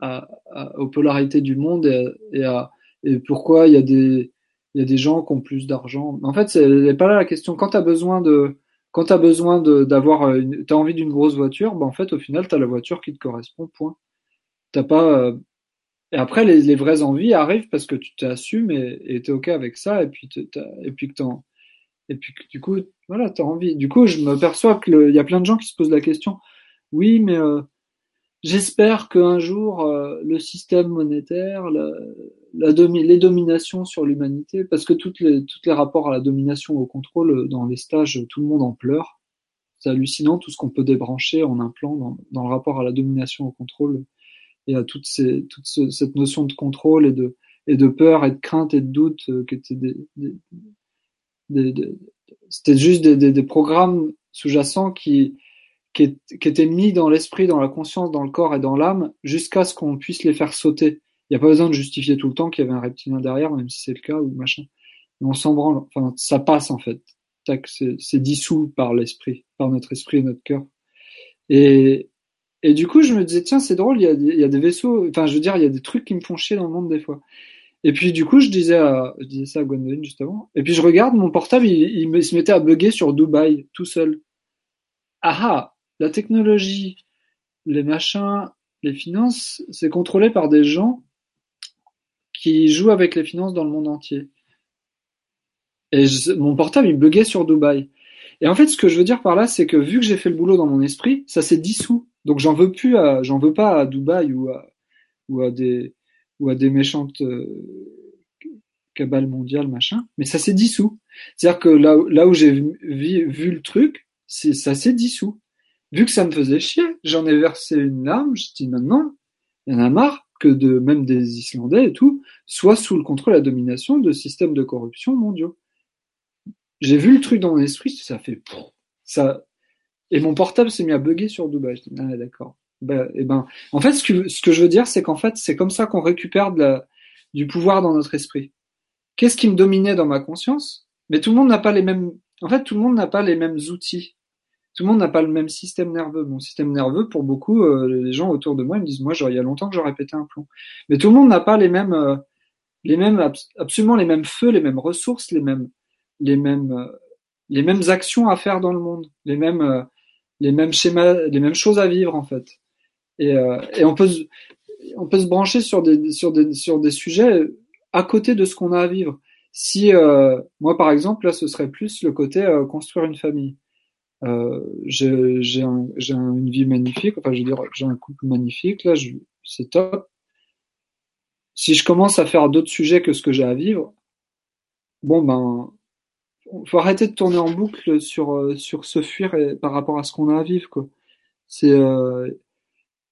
à, aux polarités du monde et, à, et pourquoi il y a des il y a des gens qui ont plus d'argent. En fait, c'est pas là la question. Quand tu as besoin de quand tu as besoin d'avoir tu as envie d'une grosse voiture, ben en fait au final tu as la voiture qui te correspond point. T'as pas euh, et après les, les vraies envies arrivent parce que tu t'assumes et tu es OK avec ça et puis et puis que et puis du coup, voilà, t'as envie. Du coup, je me perçois que il y a plein de gens qui se posent la question. Oui, mais euh, j'espère qu'un jour euh, le système monétaire, la, domi les dominations sur l'humanité, parce que toutes les tous les rapports à la domination au contrôle euh, dans les stages, tout le monde en pleure. C'est hallucinant tout ce qu'on peut débrancher en un plan dans, dans, le rapport à la domination au contrôle et à ces toute ce, cette notion de contrôle et de et de peur et de crainte et de doute euh, qui étaient des, des c'était juste des, des, programmes sous-jacents qui, qui, étaient mis dans l'esprit, dans la conscience, dans le corps et dans l'âme, jusqu'à ce qu'on puisse les faire sauter. Il n'y a pas besoin de justifier tout le temps qu'il y avait un reptilien derrière, même si c'est le cas ou machin. Mais on s'en branle. Enfin, ça passe en fait. C'est dissous par l'esprit, par notre esprit et notre cœur. Et, et du coup, je me disais, tiens, c'est drôle, il y, a, il y a des vaisseaux, enfin, je veux dire, il y a des trucs qui me font chier dans le monde des fois. Et puis du coup, je disais, à, je disais ça à Gwendoline juste avant. Et puis je regarde mon portable, il, il, se mettait à bugger sur Dubaï tout seul. Ah ah, la technologie, les machins, les finances, c'est contrôlé par des gens qui jouent avec les finances dans le monde entier. Et je, mon portable, il buguait sur Dubaï. Et en fait, ce que je veux dire par là, c'est que vu que j'ai fait le boulot dans mon esprit, ça s'est dissous. Donc j'en veux plus, j'en veux pas à Dubaï ou à, des ou à des méchantes euh, cabales mondiales, machin, mais ça s'est dissous. C'est-à-dire que là, où j'ai vu, vu, le truc, ça s'est dissous. Vu que ça me faisait chier, j'en ai versé une larme, je dis maintenant, il y en a marre que de même des Islandais et tout, soient sous le contrôle et la domination de systèmes de corruption mondiaux. J'ai vu le truc dans mon esprit, ça fait ça et mon portable s'est mis à bugger sur Dubaï. Je dis ah d'accord. Ben, eh ben, en fait, ce que, je veux dire, c'est qu'en fait, c'est comme ça qu'on récupère du pouvoir dans notre esprit. Qu'est-ce qui me dominait dans ma conscience? Mais tout le monde n'a pas les mêmes. En fait, tout le monde n'a pas les mêmes outils. Tout le monde n'a pas le même système nerveux. Mon système nerveux, pour beaucoup, euh, les gens autour de moi, me disent, moi, il y a longtemps que j'aurais pété un plomb. Mais tout le monde n'a pas les mêmes, euh, les mêmes, absolument les mêmes feux, les mêmes ressources, les mêmes, les mêmes, euh, les mêmes actions à faire dans le monde, les mêmes, les mêmes schémas, les mêmes choses à vivre en fait. Et, euh, et on peut on peut se brancher sur des sur des sur des sujets à côté de ce qu'on a à vivre. Si euh, moi par exemple là ce serait plus le côté euh, construire une famille. Euh, j'ai un, une vie magnifique, enfin je veux dire j'ai un couple magnifique là, c'est top. Si je commence à faire d'autres sujets que ce que j'ai à vivre, bon ben faut arrêter de tourner en boucle sur euh, sur se fuir et, par rapport à ce qu'on a à vivre quoi. C'est euh,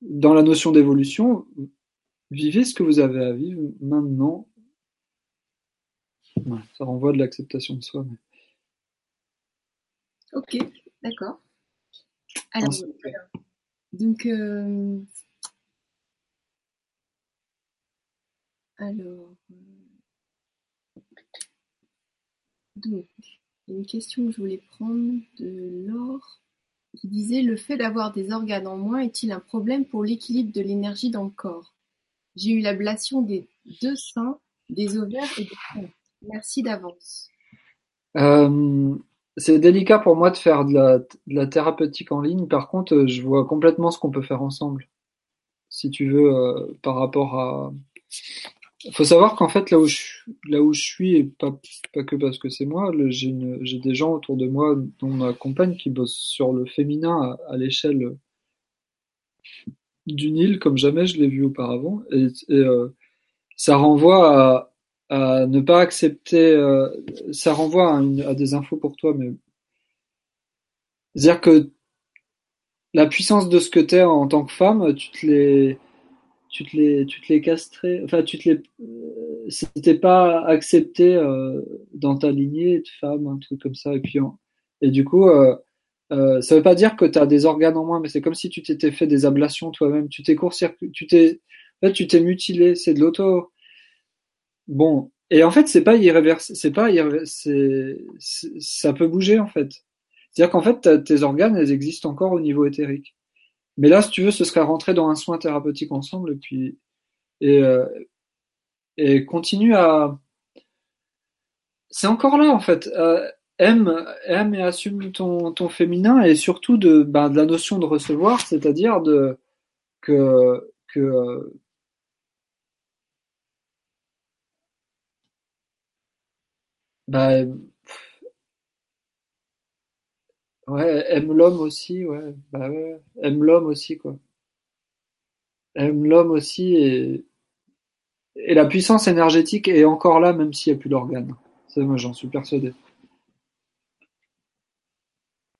dans la notion d'évolution, vivez ce que vous avez à vivre maintenant. Ouais, ça renvoie de l'acceptation de soi. Mais... Ok, d'accord. Alors, donc, euh... alors, donc, une question que je voulais prendre de Laure qui disait Le fait d'avoir des organes en moins est-il un problème pour l'équilibre de l'énergie dans le corps? J'ai eu l'ablation des deux seins, des ovaires et des poumons. Merci d'avance. Euh, c'est délicat pour moi de faire de la, de la thérapeutique en ligne. Par contre, je vois complètement ce qu'on peut faire ensemble. Si tu veux, euh, par rapport à. Faut savoir qu'en fait, là où je, là où je suis, et pas, pas que parce que c'est moi, j'ai j'ai des gens autour de moi, dont ma compagne, qui bosse sur le féminin à, à l'échelle d'une île comme jamais je l'ai vu auparavant. Et, et euh, ça renvoie à, à ne pas accepter, euh, ça renvoie à, une, à, des infos pour toi, mais c'est-à-dire que la puissance de ce que t'es en tant que femme, tu te les, tu te les, tu te les castrais, enfin tu te les, euh, c'était pas accepté euh, dans ta lignée de femme, un truc comme ça, et puis et du coup, euh, euh, ça veut pas dire que tu as des organes en moins, mais c'est comme si tu t'étais fait des ablations toi-même, tu t'es court tu t'es, en fait, tu t'es mutilé, c'est de l'auto, Bon, et en fait, c'est pas irréversible, c'est pas c'est, ça peut bouger en fait. C'est-à-dire qu'en fait, tes organes, elles existent encore au niveau éthérique. Mais là, si tu veux, ce serait rentrer dans un soin thérapeutique ensemble et puis et euh, et continue à. C'est encore là en fait. Euh, aime, aime et assume ton ton féminin et surtout de ben, de la notion de recevoir, c'est-à-dire de que que Bah, ouais, aime l'homme aussi, ouais, bah ouais, aime l'homme aussi, quoi. Aime l'homme aussi et, et la puissance énergétique est encore là même s'il n'y a plus d'organes. Ça, moi, j'en suis persuadé.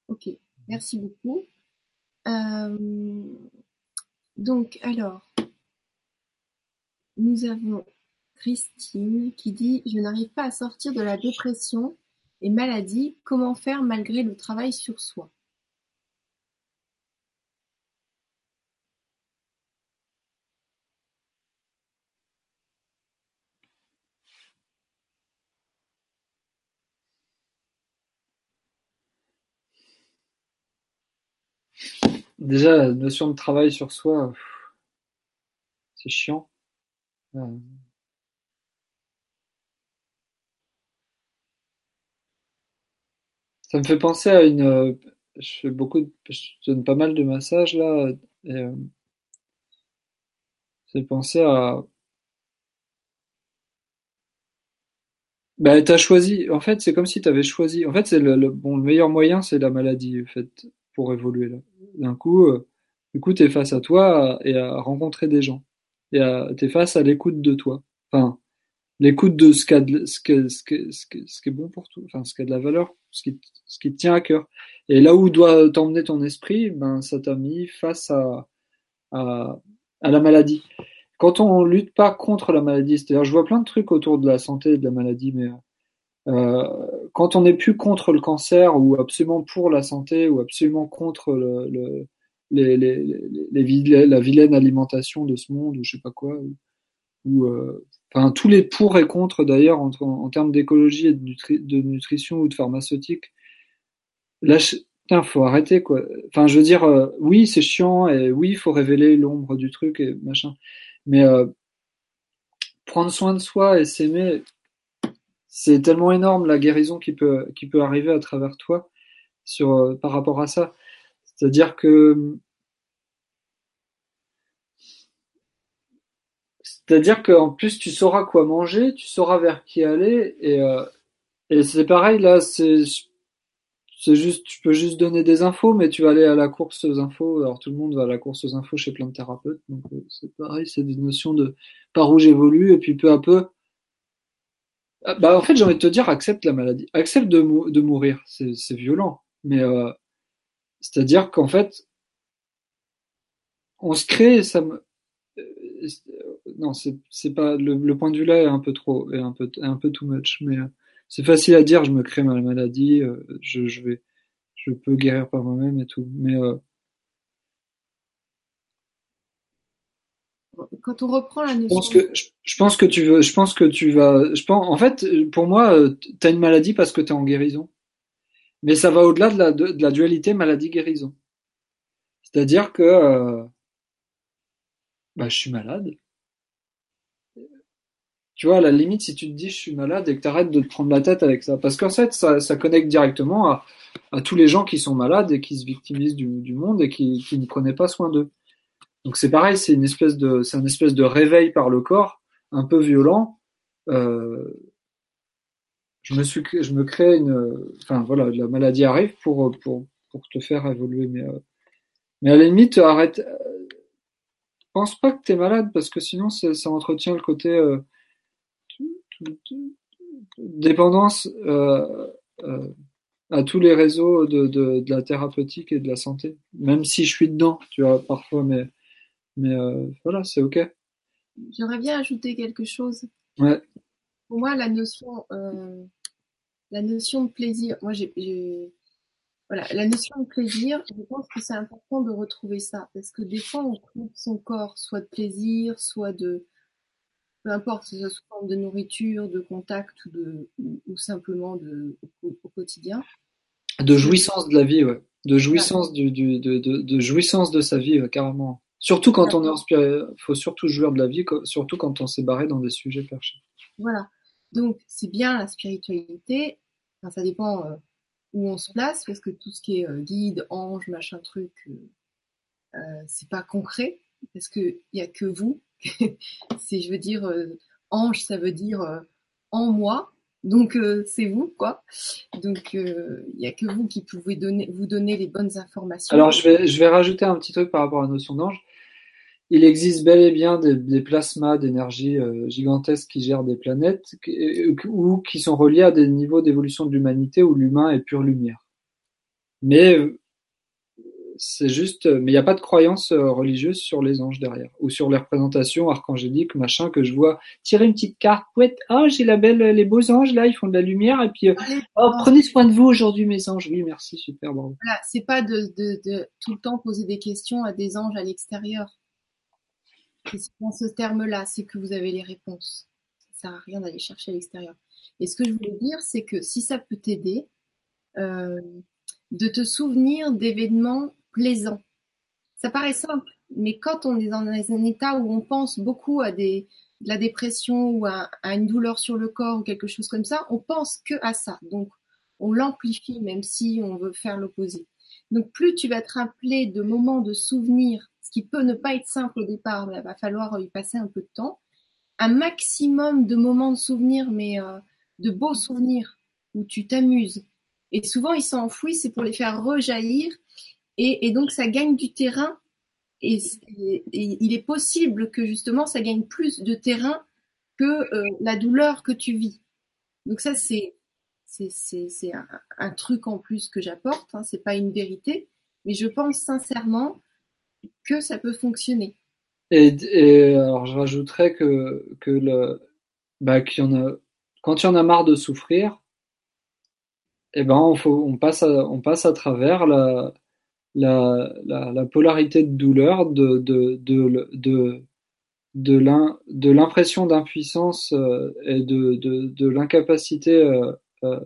Ok, merci beaucoup. Euh, donc, alors, nous avons Christine qui dit Je n'arrive pas à sortir de la dépression et maladie, comment faire malgré le travail sur soi? Déjà, la notion de travail sur soi, c'est chiant. Euh, Ça me fait penser à une. Euh, je fais beaucoup, de, je donne pas mal de massages là, et euh, ça fait penser à. Bah, t'as choisi. En fait, c'est comme si t'avais choisi. En fait, c'est le, le- bon, le meilleur moyen, c'est la maladie, en fait, pour évoluer là. D'un coup, euh, du coup, t'es face à toi et à rencontrer des gens. Et à, t'es face à l'écoute de toi. Enfin, l'écoute de ce, qu'a de- ce, ce, ce, qui est bon pour toi, enfin ce qui a de la valeur, ce qui, ce qui te tient à cœur. Et là où doit t'emmener ton esprit, ben ça t'a mis face à, à, à la maladie. Quand on lutte pas contre la maladie, c'est-à-dire je vois plein de trucs autour de la santé et de la maladie, mais euh, quand on n'est plus contre le cancer ou absolument pour la santé ou absolument contre le, le les, les, les, la vilaine alimentation de ce monde ou je sais pas quoi, euh, enfin tous les pour et contre d'ailleurs en, termes d'écologie et de, nutri de, nutrition ou de pharmaceutique. Là, faut arrêter quoi. Enfin, je veux dire, euh, oui, c'est chiant et oui, il faut révéler l'ombre du truc et machin. Mais euh, prendre soin de soi et s'aimer, c'est tellement énorme la guérison qui peut qui peut arriver à travers toi sur par rapport à ça. C'est-à-dire que C'est-à-dire qu'en plus tu sauras quoi manger, tu sauras vers qui aller et euh, et c'est pareil là, c'est c'est juste tu peux juste donner des infos, mais tu vas aller à la course aux infos. Alors tout le monde va à la course aux infos chez plein de thérapeutes, donc euh, c'est pareil, c'est des notions de par où j'évolue et puis peu à peu. Ah, bah en fait j'ai envie de te dire accepte la maladie, accepte de, de mourir, c'est violent, mais euh, c'est-à-dire qu'en fait on se crée, ça me non, c'est pas le, le, point de vue là est un peu trop, est un peu un peu too much, mais euh, c'est facile à dire. Je me crée ma maladie, euh, je, je vais, je peux guérir par moi-même et tout, mais euh, quand on reprend la notion. Je pense que je, je, pense que tu veux, je pense que tu vas, je pense, en fait, pour moi, t'as une maladie parce que t'es en guérison, mais ça va au-delà de la de, de la dualité maladie-guérison. C'est-à-dire que bah, je suis malade. Tu vois, à la limite, si tu te dis je suis malade et que tu arrêtes de te prendre la tête avec ça, parce qu'en fait, ça, ça connecte directement à, à tous les gens qui sont malades et qui se victimisent du, du monde et qui, qui ne prenaient pas soin d'eux. Donc c'est pareil, c'est une espèce de, c'est un espèce de réveil par le corps, un peu violent. Euh, je me suis, je me crée une, enfin voilà, la maladie arrive pour pour pour te faire évoluer, mais euh, mais à la limite, arrête. euh, pense pas que t'es malade parce que sinon ça, ça entretient le côté euh, dépendance euh, euh, à tous les réseaux de, de, de la thérapeutique et de la santé. Même si je suis dedans, tu vois, parfois, mais mais euh, voilà, c'est ok. J'aimerais bien ajouter quelque chose. Ouais. Pour moi, la notion, euh, la notion de plaisir, moi, j'ai- voilà, la notion de plaisir, je pense que c'est important de retrouver ça, parce que des fois, on trouve son corps, soit de plaisir, soit de, peu importe, que ce soit sous forme de nourriture, de contact ou de, ou, ou simplement de, au, au quotidien. De jouissance de la vie, ouais. De jouissance du, du de, de, de jouissance de sa vie, ouais, carrément. Surtout quand on est inspiré, faut surtout jouir de la vie, surtout quand on s'est barré dans des sujets perchés. Voilà. Donc, c'est bien la spiritualité. Enfin, ça dépend euh, où on se place, parce que tout ce qui est euh, guide, ange, machin truc, euh, c'est pas concret, parce que il y a que vous. c'est, je veux dire, euh, ange, ça veut dire euh, en moi. Donc, euh, c'est vous, quoi. Donc, il y a que vous qui pouvez vous donner les bonnes informations. Alors je vais, rajouter un petit truc par rapport à la notion d'ange. Il existe bel et bien des, des plasmas d'énergie gigantesques qui gèrent des planètes ou qui sont reliés à des niveaux d'évolution de l'humanité où l'humain est pure lumière. Mais c'est juste, mais il n'y a pas de croyance euh, religieuse sur les anges derrière ou sur les représentations archangéliques, machin que je vois tirer une petite carte. Ouais, oh j'ai la belle, les beaux anges là, ils font de la lumière et puis euh, oh prenez soin de vous aujourd'hui mes anges. Oui merci super bravo. Voilà, c'est pas de, de, de tout le temps poser des questions à des anges à l'extérieur. C'est dans ce terme-là, c'est que vous avez les réponses. Ça sert à rien d'aller chercher à l'extérieur. Et ce que je voulais dire, c'est que si ça peut t'aider, euh, de te souvenir d'événements plaisants. Ça paraît simple, mais quand on est dans un état où on pense beaucoup à de la dépression ou à, une douleur sur le corps ou quelque chose comme ça, on pense que à ça. Donc, on l'amplifie même si on veut faire l'opposé. Donc, plus tu vas te rappeler de moments de souvenirs, ce qui peut ne pas être simple au départ, mais il va falloir y passer un peu de temps, un maximum de moments de souvenirs, mais euh, de beaux souvenirs où tu t'amuses. Et souvent, ils enfouis, c'est pour les faire rejaillir. Et, donc, ça gagne du terrain. Et, il est possible que justement, ça gagne plus de terrain que euh, la douleur que tu vis. Donc ça, c'est un, truc en plus que j'apporte. Hein, c'est pas une vérité, mais je pense sincèrement que ça peut fonctionner. Et, alors je rajouterais que bah quand il y en a marre de souffrir, eh ben on passe à, on passe à travers la la la, la polarité de douleur de de de de de l'im- de l'impression d'impuissance euh, et de de l'incapacité euh, euh,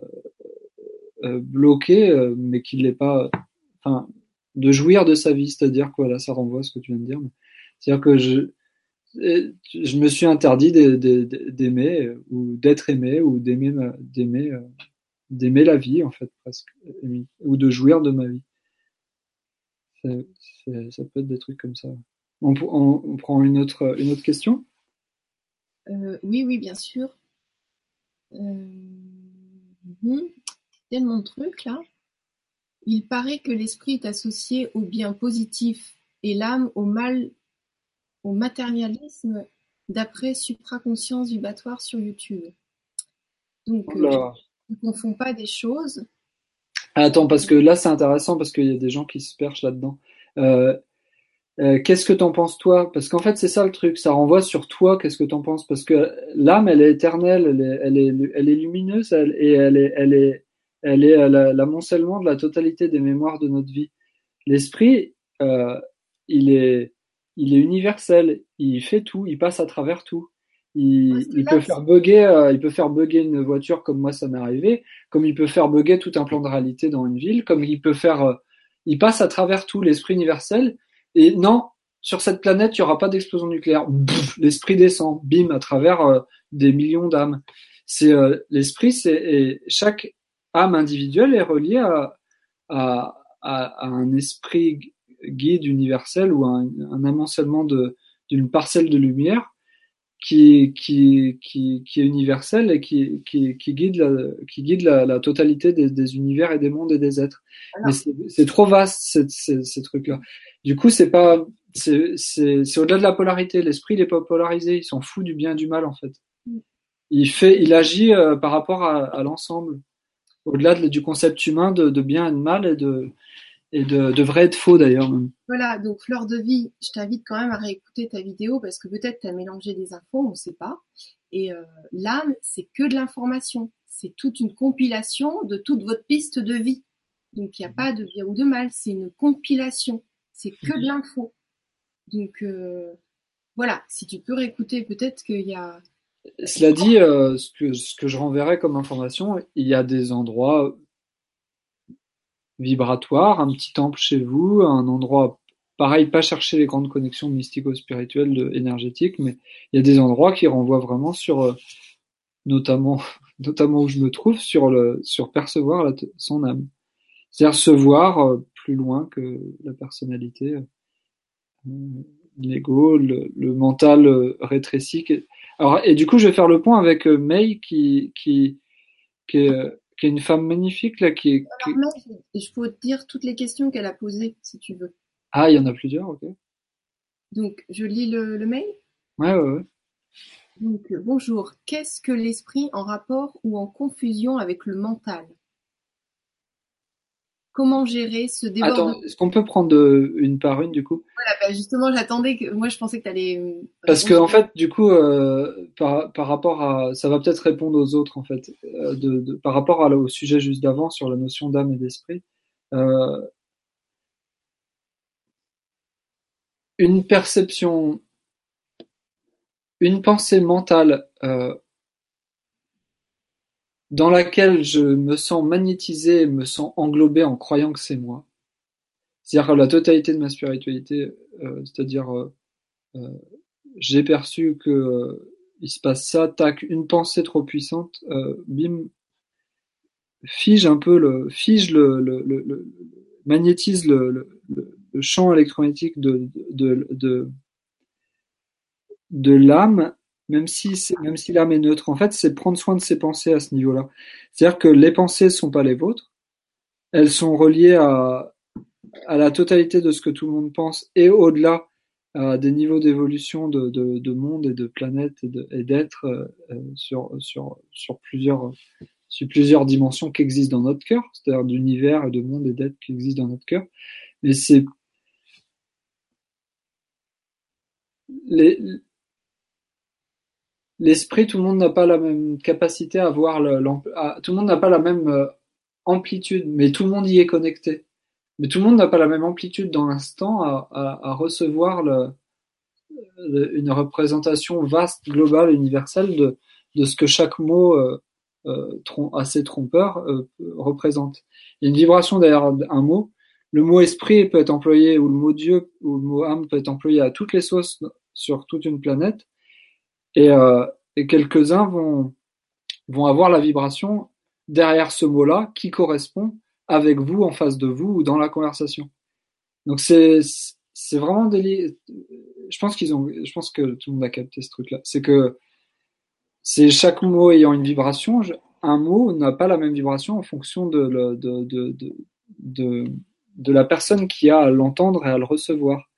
euh, bloquée euh, mais qui l'est pas enfin de jouir de sa vie, c'est-à-dire que voilà, ça renvoie à ce que tu viens de dire. C'est-à-dire que je je me suis interdit d'ai- d'ai- d'aimer ou d'être aimé ou d'aimer d'aimer d'aimer la vie en fait presque ou de jouir de ma vie C'est- c'est- ça peut être des trucs comme ça on, on- on prend une autre une autre question? Euh, oui, oui, bien sûr. Euh, mhm. Tellement de trucs là. Il paraît que l'esprit est associé au bien positif et l'âme au mal, au matérialisme, d'après supraconscience vibratoire sur YouTube. Donc, euh, je ne confonds pas des choses. Attends parce que là c'est intéressant parce qu'il y a des gens qui se perchent là-dedans euh, euh, qu'est-ce que t'en penses toi? Parce qu'en fait c'est ça le truc, ça renvoie sur toi. Qu'est-ce que t'en penses? Parce que l'âme elle est éternelle, elle est, elle est, elle est lumineuse elle, et elle est, elle est, elle est la- l'amoncellement de la totalité des mémoires de notre vie. L'esprit, euh, il est, il est universel. Il fait tout, il passe à travers tout. Il, il peut faire bugger, euh, il peut faire bugger une voiture comme moi ça m'est arrivé, comme il peut faire bugger tout un plan de réalité dans une ville, comme il peut faire, euh, il passe à travers tout l'esprit universel. Et non, sur cette planète, il n'y aura pas d'explosion nucléaire. L'esprit descend, bim, à travers euh, des millions d'âmes. C'est euh, l'esprit, c'est chaque âme individuelle est reliée à, à, à, un esprit guide universel ou un, un amoncellement de d'une parcelle de lumière qui, qui, qui, qui est universel et qui, qui, qui guide, la, qui guide la, la totalité des, des, univers et des mondes et des êtres. Mais c'est trop vaste ces, ces, ces trucs-là. Du coup, c'est pas, c'est au-delà de la polarité. L'esprit, il est pas polarisé. Il s'en fout du bien et du mal en fait. Mm. Il fait, il agit euh, par rapport à, à l'ensemble. Au-delà du concept humain de, de bien et de mal et de, et de, de vrai et de faux d'ailleurs. Voilà, donc fleur de vie, je t'invite quand même à réécouter ta vidéo parce que peut-être tu as mélangé des infos, on ne sait pas. Et euh, l'âme, c'est que de l'information. C'est toute une compilation de toute votre piste de vie. Donc il n'y a pas de bien ou de mal, c'est une compilation. C'est que de l'info. Donc euh, voilà, si tu peux réécouter, peut-être qu'il y a. Cela dit, euh, ce, que, ce que je renverrai comme information, il y a des endroits vibratoire, un petit temple chez vous, un endroit pareil, pas chercher les grandes connexions mystico-spirituelles, énergétiques, mais il y a des endroits qui renvoient vraiment sur, euh, notamment, notamment où je me trouve, sur le, sur percevoir son âme. C'est-à-dire se voir euh, plus loin que la personnalité, euh, l'ego, le, mental rétréci. Alors, et du coup, je vais faire le point avec May qui, qui, qui est, qui est une femme magnifique là, qui est. je peux te dire toutes les questions qu'elle a posées, si tu veux. Ah, il y en a plusieurs, ok. Donc, je lis le, mail. Ouais, ouais, ouais. Donc, bonjour. Qu'est-ce que l'esprit en rapport ou en confusion avec le mental? Comment gérer ce débordement Attends, est-ce qu'on peut prendre une par une du coup? Voilà, bah, justement, j'attendais que moi je pensais que tu allais. Euh, Parce que en fait, du coup, euh, par, par rapport à, ça va peut-être répondre aux autres en fait, euh, de, de, par rapport à, au sujet juste d'avant sur la notion d'âme et d'esprit. Euh, une perception, une pensée mentale euh, dans laquelle je me sens magnétisé, me sens englobé en croyant que c'est moi. C'est-à-dire la totalité de ma spiritualité, euh, c'est-à-dire euh, euh, j'ai perçu que il se passe ça, tac, une pensée trop puissante, bim, fige un peu le, fige le, le, le, magnétise le, le, champ électromagnétique de, de, de, de l'âme même si même si l'âme est neutre, en fait, c'est prendre soin de ses pensées à ce niveau-là. C'est-à-dire que les pensées ne sont pas les vôtres, elles sont reliées à, à la totalité de ce que tout le monde pense et au-delà des niveaux d'évolution de, de, de, monde et de planète et d'être euh, euh, sur, sur, sur, plusieurs, sur plusieurs dimensions qui existent dans notre cœur, c'est-à-dire d'univers et de monde et d'être qui existent dans notre cœur. Mais c'est les, l'esprit, tout le monde n'a pas la même capacité à voir le, tout le monde n'a pas la même euh, amplitude, mais tout le monde y est connecté. Mais tout le monde n'a pas la même amplitude dans l'instant à, à, à, recevoir une représentation vaste, globale, universelle de, de ce que chaque mot euh, euh, assez trompeur représente. Il y a une vibration derrière un mot. Le mot esprit peut être employé, ou le mot Dieu, ou le mot âme peut être employé à toutes les sauces sur toute une planète. Et, euh, et quelques-uns vont, vont avoir la vibration derrière ce mot-là qui correspond avec vous en face de vous ou dans la conversation. Donc c'est c'est vraiment délire. Je pense qu'ils ont, je pense que tout le monde a capté ce truc-là. C'est que c'est chaque mot ayant une vibration. Un mot n'a pas la même vibration en fonction de, de, de, de, de, de la personne qui a à l'entendre et à le recevoir,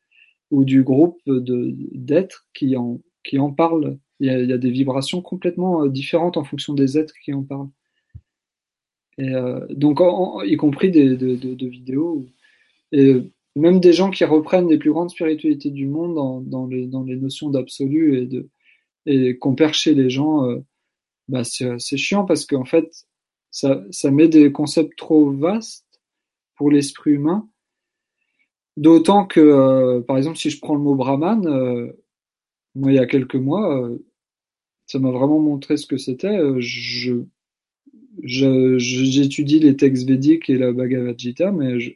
ou du groupe d'êtres qui en qui en parle il y, a, y a, des vibrations complètement euh, différentes en fonction des êtres qui en parlent. Et euh, donc, en, y compris des, de, de, de, vidéos, et même des gens qui reprennent les plus grandes spiritualités du monde dans, dans, les, dans les notions d'absolu et de et qu'on perd chez les gens, euh, bah c'est chiant parce qu'en fait, ça, ça met des concepts trop vastes pour l'esprit humain. D'autant que, euh, par exemple, si je prends le mot brahman, euh, moi, il y a quelques mois, euh, ça m'a vraiment montré ce que c'était. Euh, je, j'étudie les textes védiques et la Bhagavad Gita, mais je,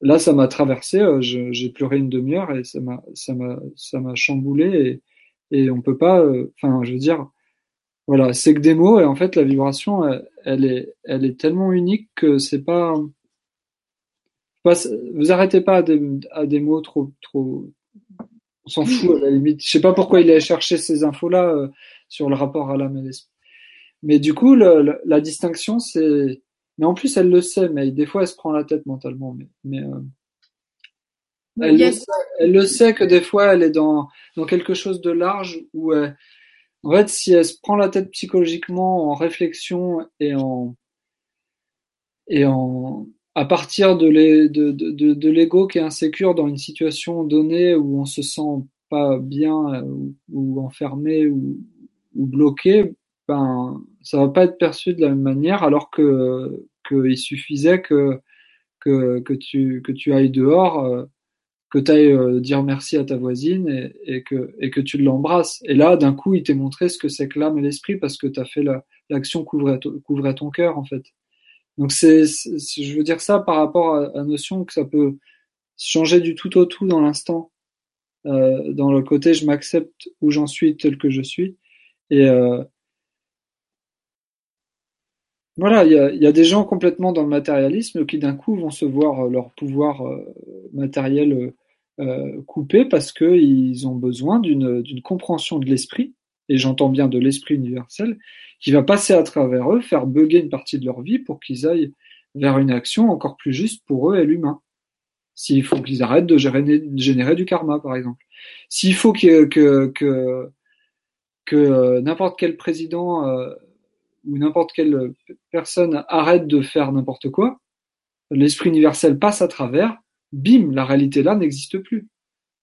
là, ça m'a traversé. Euh, j'ai pleuré une demi-heure et ça m'a, ça m'a, ça m'a chamboulé. et on peut pas. Enfin, je veux dire, voilà, c'est que des mots et en fait la vibration, elle, est, elle est tellement unique que c'est pas, vous arrêtez pas à des, à des mots trop, trop, on s'en fout à la limite. Je sais pas pourquoi il a cherché ces infos-là sur le rapport à l'âme et l'esprit. Mais du coup, le, la distinction, c'est, mais en plus, elle le sait, mais des fois, elle se prend la tête mentalement. Mais, mais euh, elle, le sait, elle, le sait, que des fois, elle est dans, dans quelque chose de large où, euh, en fait, si elle se prend la tête psychologiquement en réflexion et en et en à partir de l'ego qui est insécure dans une situation donnée où on se sent pas bien ou, enfermé ou, bloqué, ben ça va pas être perçu de la même manière alors que qu'il suffisait que, que tu que tu ailles dehors euh, que tu ailles euh, dire merci à ta voisine et, que et que tu l'embrasses. Et là d'un coup il t'est montré ce que c'est que l'âme et l'esprit parce que tu as fait l'action couvrait couvrait ton cœur en fait donc c'est je veux dire ça par rapport à la notion que ça peut changer du tout au tout dans l'instant. Euh, dans le côté je m'accepte où j'en suis tel que je suis. Et euh, voilà, il y a, y a, des gens complètement dans le matérialisme qui d'un coup vont se voir euh, leur pouvoir euh, matériel euh, coupé parce qu'ils ont besoin d'une compréhension de l'esprit, et j'entends bien de l'esprit universel, qui va passer à travers eux, faire bugger une partie de leur vie pour qu'ils aillent vers une action encore plus juste pour eux et l'humain. S'il faut qu'ils arrêtent de générer, du karma, par exemple. S'il faut que, que n'importe quel président ou n'importe quelle personne arrête de faire n'importe quoi, l'esprit universel passe à travers, bim, la réalité là n'existe plus.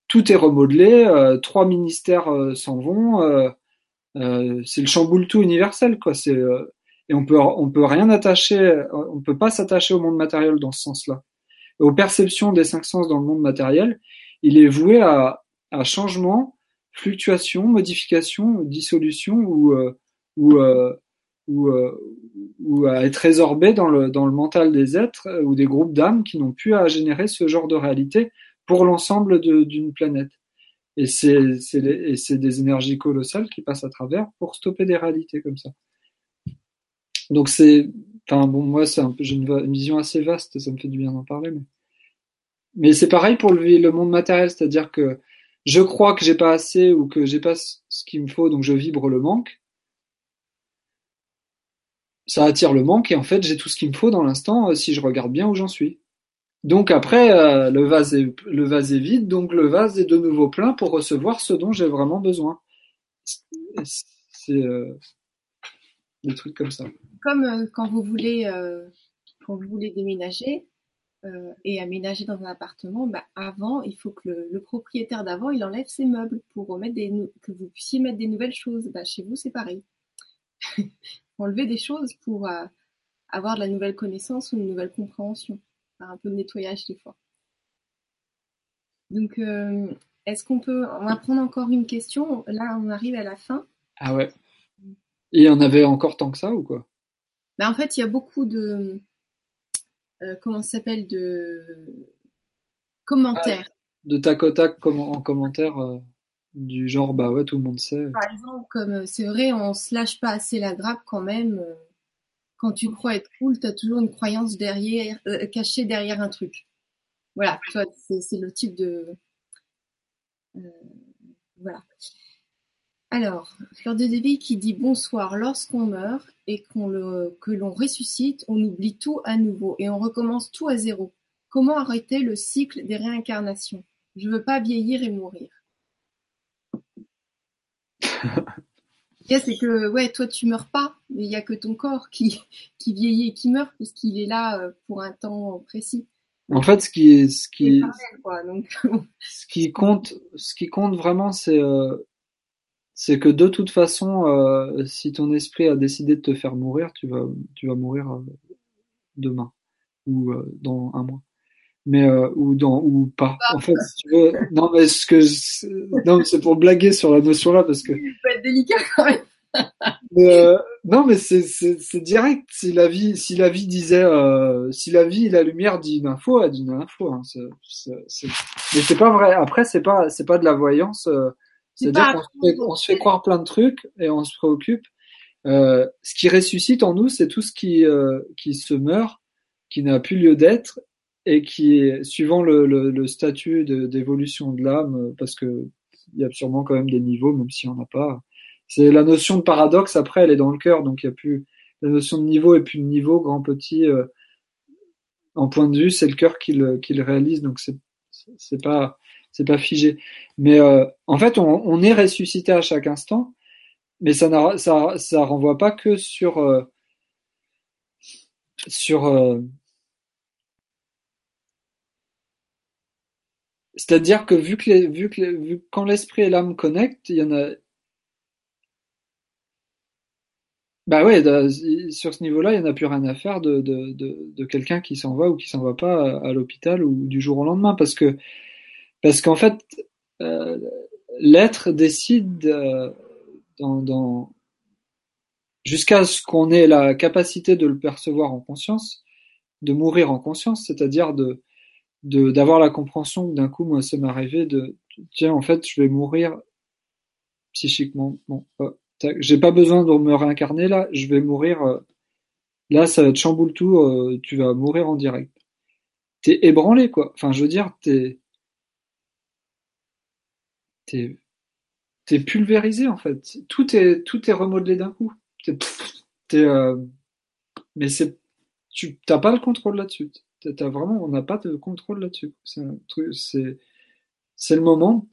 Tout est remodelé, euh, trois ministères euh, s'en vont, euh, euh c'est le chamboule tout universel quoi. C'est et on peut on peut rien attacher, on peut pas s'attacher au monde matériel dans ce sens-là. Aux perceptions des cinq sens dans le monde matériel, il est voué à, à changement, fluctuation, modification, dissolution ou ou ou, euh, ou à être résorbé dans le, dans le mental des êtres euh, ou des groupes d'âmes qui n'ont plus à générer ce genre de réalité pour l'ensemble d'une planète. Et c'est des énergies colossales qui passent à travers pour stopper des réalités comme ça. Donc c'est, enfin bon, moi c'est un peu, j'ai une, vision assez vaste, ça me fait du bien d'en parler, mais, c'est pareil pour le, le monde matériel, c'est-à-dire que je crois que j'ai pas assez ou que j'ai pas ce qu'il me faut, donc je vibre le manque ça attire le manque et en fait j'ai tout ce qu'il me faut dans l'instant euh, si je regarde bien où j'en suis. Donc après euh, le vase est le vase est vide, donc le vase est de nouveau plein pour recevoir ce dont j'ai vraiment besoin. C'est euh, des trucs comme ça. Comme quand vous voulez quand vous voulez déménager et aménager dans un appartement, bah avant il faut que le, propriétaire d'avant il enlève ses meubles pour remettre des que vous puissiez mettre des nouvelles choses. Bah, chez vous c'est pareil. enlever des choses pour euh, avoir de la nouvelle connaissance ou une nouvelle compréhension, faire un peu de nettoyage des fois. Donc, euh, est-ce qu'on peut, on va prendre encore une question. Là, on arrive à la fin. Ah ouais. Et il y en avait encore tant que ça ou quoi? Ben, En fait, il y a beaucoup de, euh, comment ça s'appelle, de commentaires. Ah, de tac au tac en commentaire du genre bah ouais tout le monde sait. Par exemple comme euh, c'est vrai on se lâche pas assez la grappe quand même. Euh, quand tu crois être cool, tu as toujours une croyance euh, cachée derrière un truc. Voilà, c'est le type de voilà. Alors, Fleur de Dévi qui dit bonsoir lorsqu'on meurt et que l'on ressuscite, on oublie tout à nouveau et on recommence tout à zéro. Comment arrêter le cycle des réincarnations? Je veux pas vieillir et mourir. c'est que ouais, toi tu meurs pas, mais il y a que ton corps qui, qui vieillit et qui meurt puisqu'il est là euh, pour un temps précis. En fait, ce qui ce qui ce qui compte ce qui compte vraiment c'est euh, c'est que de toute façon euh, si ton esprit a décidé de te faire mourir, tu vas tu vas mourir demain ou dans un mois mais euh, ou dans ou pas. En fait, si tu veux, non mais ce que non c'est pour blaguer sur la notion là parce que. Être délicat quand même. euh, non mais c'est c'est c'est direct. Si la vie si la vie disait euh, si la vie la lumière dit une info, elle dit une info. Hein, c'est, c'est... Mais c'est pas vrai. Après c'est pas c'est pas de la voyance. Euh, C'est-à-dire qu'on se, fait croire plein de trucs et on se préoccupe. Euh, ce qui ressuscite en nous, c'est tout ce qui, euh, qui se meurt, qui n'a plus lieu d'être et qui est suivant le, le, le statut d'évolution de, l'âme, parce que il y a sûrement quand même des niveaux, même si on n'a pas. C'est la notion de paradoxe. Après, elle est dans le cœur, donc il y a plus la notion de niveau et plus de niveau, grand petit. Euh, en point de vue, c'est le cœur qui le, qui le réalise, donc c'est c'est pas c'est pas figé. Mais euh, en fait, on, on, est ressuscité à chaque instant, mais ça ça ça renvoie pas que sur euh, sur c'est-à-dire que vu que les, vu que vu, quand l'esprit et l'âme connectent, il y en a Bah ouais, sur ce niveau-là, il n'y en a plus rien à faire de, de, de, de quelqu'un qui s'en va ou qui s'en va pas à, l'hôpital ou du jour au lendemain, parce que parce qu'en fait, euh, l'être décide euh, dans, dans jusqu'à ce qu'on ait la capacité de le percevoir en conscience, de mourir en conscience, c'est-à-dire de d'avoir la compréhension d'un coup, moi, ça m'est arrivé de tiens, en fait, je vais mourir psychiquement. Bon, j'ai pas besoin de me réincarner là, je vais mourir. Euh, là, ça te chamboule tout, euh, tu vas mourir en direct. T'es ébranlé, quoi. Enfin, je veux dire, t'es. T'es. T'es pulvérisé, en fait. Tout est, tout est remodelé d'un coup. T'es. t'es euh, Mais c'est. Tu t'as pas le contrôle là-dessus. T'as vraiment, on n'a pas de contrôle là-dessus. C'est le moment.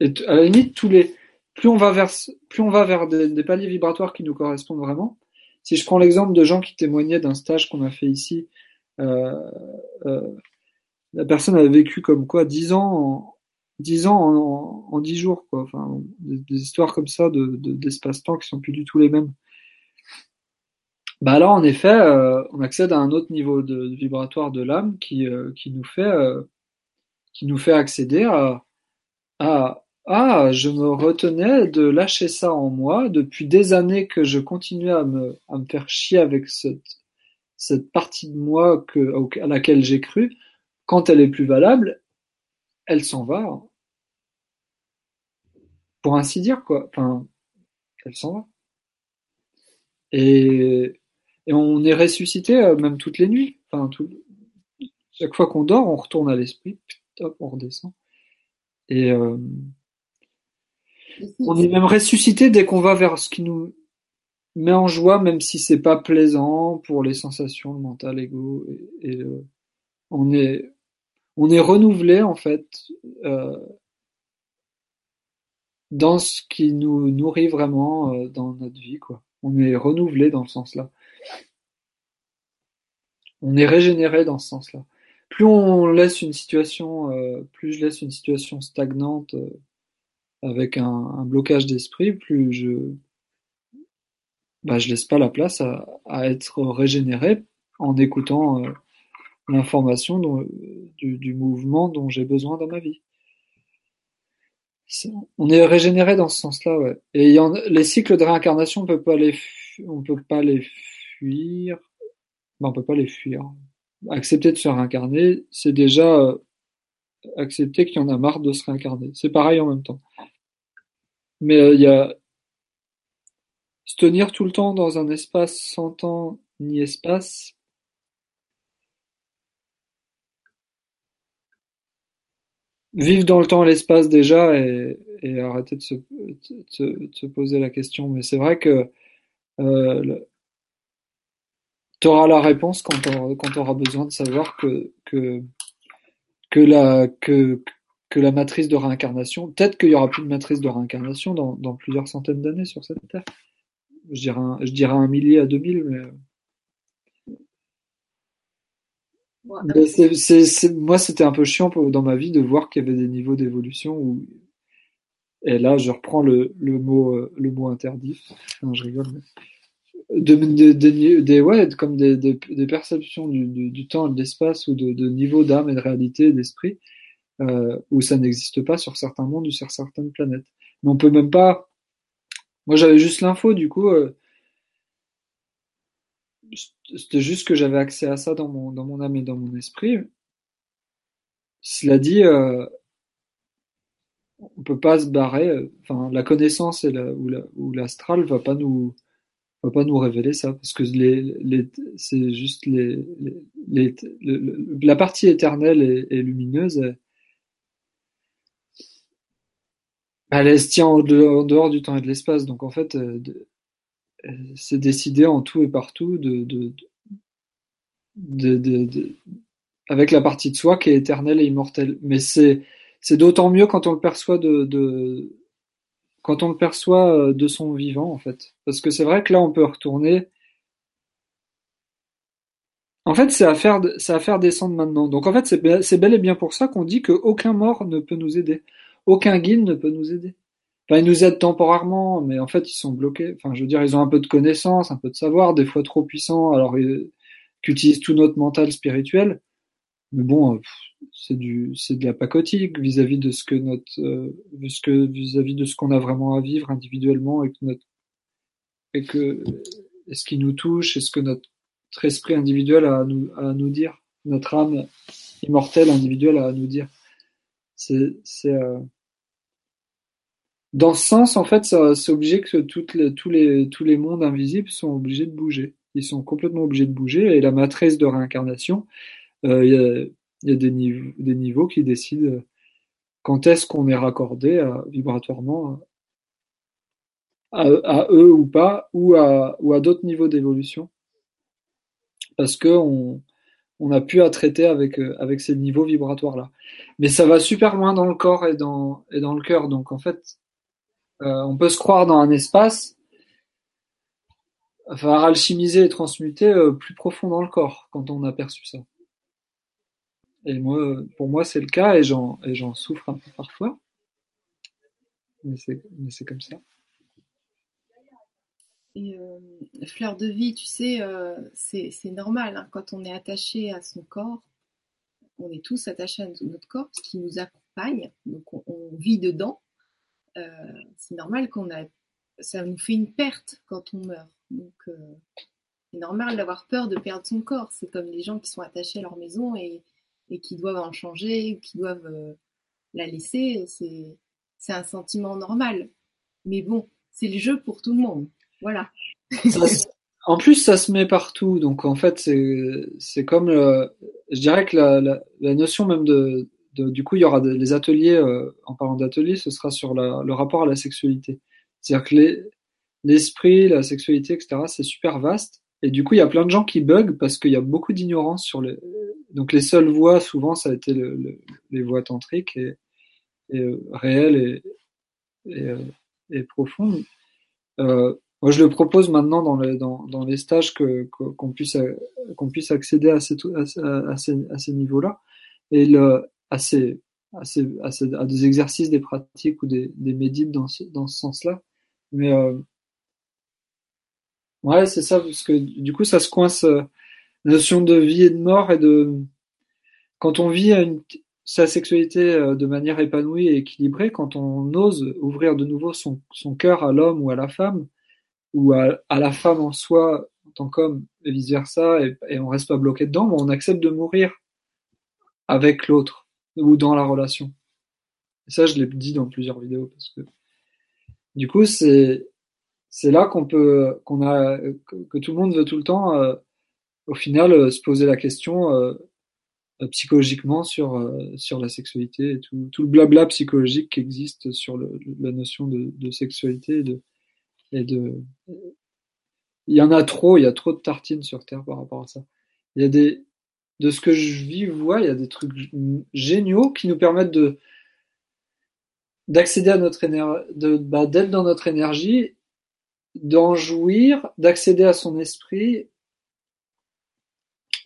Et à la limite, tous les plus on va vers, des, paliers vibratoires qui nous correspondent vraiment. Si je prends l'exemple de gens qui témoignaient d'un stage qu'on a fait ici, euh, euh, la personne avait vécu comme quoi dix ans, en, dix ans en, dix jours, quoi. Enfin, des, histoires comme ça de, d'espace-temps qui sont plus du tout les mêmes. Bah là, en effet, euh, on accède à un autre niveau de, vibratoire de l'âme qui, euh, qui nous fait, euh, qui nous fait accéder à, à ah, je me retenais de lâcher ça en moi depuis des années que je continuais à me, à me faire chier avec cette, cette partie de moi que, à laquelle j'ai cru. Quand elle est plus valable, elle s'en va. Pour ainsi dire, quoi. Enfin, elle s'en va. Et, et on est ressuscité euh, même toutes les nuits. Enfin, tout, chaque fois qu'on dort, on retourne à l'esprit, hop, on redescend. Et, euh, on est même ressuscité dès qu'on va vers ce qui nous met en joie, même si c'est pas plaisant pour les sensations, le mental, l'ego. Et, euh, on est on est renouvelé en fait euh, dans ce qui nous nourrit vraiment euh, dans notre vie, quoi. On est renouvelé dans ce sens-là. On est régénéré dans ce sens-là. Plus on laisse une situation, plus je laisse une situation stagnante avec un, blocage d'esprit, plus je bah, je laisse pas la place à, être régénéré en écoutant euh, l'information du, mouvement dont j'ai besoin dans ma vie. on est régénéré dans ce sens-là, ouais. Et les cycles de réincarnation, on peut pas les, on peut pas les fuir. Ben, on peut pas les fuir. Accepter de se réincarner, c'est déjà euh, accepter qu'il y en a marre de se réincarner. C'est pareil en même temps. Mais euh, il y a se tenir tout le temps dans un espace sans temps ni espace. Vivre dans le temps et l'espace déjà et, arrêter de se, poser la question. Mais c'est vrai que euh, auras la réponse quand tu auras besoin de savoir que, que, que, la, que, que la matrice de réincarnation. Peut-être qu'il y aura plus de matrice de réincarnation dans, dans plusieurs centaines d'années sur cette terre. Je dirais un, je dirais un millier à deux mille, mais. moi, c'était un peu chiant dans ma vie de voir qu'il y avait des niveaux d'évolution où. Et là, je reprends le, le mot, euh, le mot interdit. Je rigole. Mais... De, de, des, ouais, comme des, des, des perceptions du, du, du, temps et de l'espace ou de, de niveau d'âme et de réalité d'esprit euh, où ça n'existe pas sur certains mondes ou sur certaines planètes. Mais on peut même pas. Moi, j'avais juste l'info, du coup, euh... c'était juste que j'avais accès à ça dans mon dans mon âme et dans mon esprit. Cela dit, euh... on peut pas se barrer. Enfin, la connaissance et la, ou, la, ou l'astral va pas nous va pas nous révéler ça parce que les, les c'est juste les, les, la partie éternelle et, lumineuse. Elle, se tient en dehors, du temps et de l'espace. Donc en fait, c'est décidé en tout et partout de, de, de, de, avec la partie de soi qui est éternelle et immortelle. Mais c'est d'autant mieux quand on le perçoit de quand on le perçoit de son vivant en fait, parce que c'est vrai que là on peut retourner. En fait, c'est à faire, c'est à faire descendre maintenant. Donc en fait, c'est bel et bien pour ça qu'on dit qu'aucun mort ne peut nous aider, aucun guide ne peut nous aider. Enfin, ils nous aident temporairement, mais en fait, ils sont bloqués. Enfin, je veux dire, ils ont un peu de connaissances, un peu de savoir, des fois trop puissants, alors ils, utilisent tout notre mental spirituel. Mais bon, c'est du, c'est de la pacotique vis-à-vis de ce que notre, euh, vis-à-vis de ce qu'on a vraiment à vivre individuellement et que notre, et que, est-ce qui nous touche, est-ce que notre esprit individuel a à nous, à nous dire, notre âme immortelle individuelle a à nous dire. C'est, c'est, euh, dans ce sens, en fait, c'est obligé que toutes les, tous les, tous les mondes invisibles sont obligés de bouger. Ils sont complètement obligés de bouger et la matrice de réincarnation, euh, il y a, y a des, niveaux, qui décident quand est-ce qu'on est raccordé vibratoirement à, eux ou pas, ou à, d'autres niveaux d'évolution. Parce que on, a pu à traiter avec, avec ces niveaux vibratoires-là. Mais ça va super loin dans le corps et dans, le cœur. Donc en fait, euh, on peut se croire dans un espace, enfin alchimiser et transmuter euh, plus profond dans le corps quand on a perçu ça. Et moi, pour moi, c'est le cas et j'en et j'en souffre un peu parfois. Mais c'est mais c'est comme ça. Et euh, fleur de vie, tu sais, euh, c'est normal hein, quand on est attaché à son corps. On est tous attachés à notre corps, ce qui nous accompagne, donc on, vit dedans. Euh, c'est normal qu'on a, ça nous fait une perte quand on meurt. Donc c'est normal d'avoir peur de perdre son corps. C'est comme les gens qui sont attachés à leur maison et et qui doivent en changer, qui doivent euh, la laisser, c'est c'est un sentiment normal. Mais bon, c'est le jeu pour tout le monde. Voilà. en plus, ça se met partout. Donc, en fait, c'est c'est comme, euh, je dirais que la, la, la, notion même de, de, du coup, il y aura des ateliers. Euh, en parlant d'ateliers, ce sera sur la, le rapport à la sexualité. C'est-à-dire que l'esprit, la sexualité, etc. C'est super vaste. Et du coup, il y a plein de gens qui bug parce qu'il y a beaucoup d'ignorance sur les. Donc, les seules voix, souvent, ça a été le, le, les voix tantriques et, et euh, réelles et, euh, et profondes. Euh, moi, je le propose maintenant dans, dans, dans les stages que qu'on puisse qu'on puisse accéder à ces à, à ces, à ces niveaux-là et le, à ces, à ces, à ces à des exercices, des pratiques ou des, des médites dans ce, dans ce sens-là. Mais euh, Ouais, c'est ça, parce que du coup, ça se coince euh, la notion de vie et de mort et de quand on vit une, sa sexualité euh, de manière épanouie et équilibrée, quand on ose ouvrir de nouveau son, son cœur à l'homme ou à la femme, ou à, à la femme en soi en tant qu'homme, et vice versa, et, et on reste pas bloqué dedans, mais on accepte de mourir avec l'autre ou dans la relation. Et ça, je l'ai dit dans plusieurs vidéos parce que du coup, c'est c'est là qu'on peut, qu'on a, que, tout le monde veut tout le temps, euh, au final, euh, se poser la question euh, psychologiquement sur sur la sexualité et tout, tout le blabla psychologique qui existe sur le, la notion de, de sexualité et de, et de il y en a trop, il y a trop de tartines sur terre par rapport à ça. Il y a des de ce que je vis, vois, il y a des trucs géniaux qui nous permettent de d'accéder à notre énergie, bah, d'être dans notre énergie d'en jouir, d'accéder à son esprit,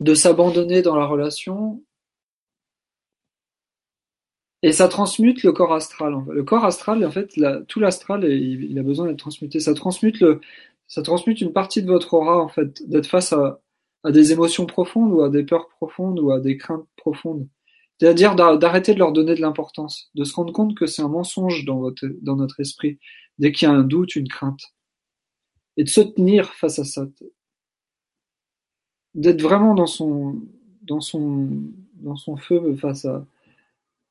de s'abandonner dans la relation. Et ça transmute le corps astral. Le corps astral, en fait, tout l'astral, il, il, a besoin d'être transmuté. Ça transmute le, ça transmute une partie de votre aura, en fait, d'être face à, à des émotions profondes ou à des peurs profondes ou à des craintes profondes. C'est-à-dire d'arrêter de leur donner de l'importance, de se rendre compte que c'est un mensonge dans votre, dans notre esprit, dès qu'il y a un doute, une crainte et de se tenir face à ça, d'être vraiment dans son feu face à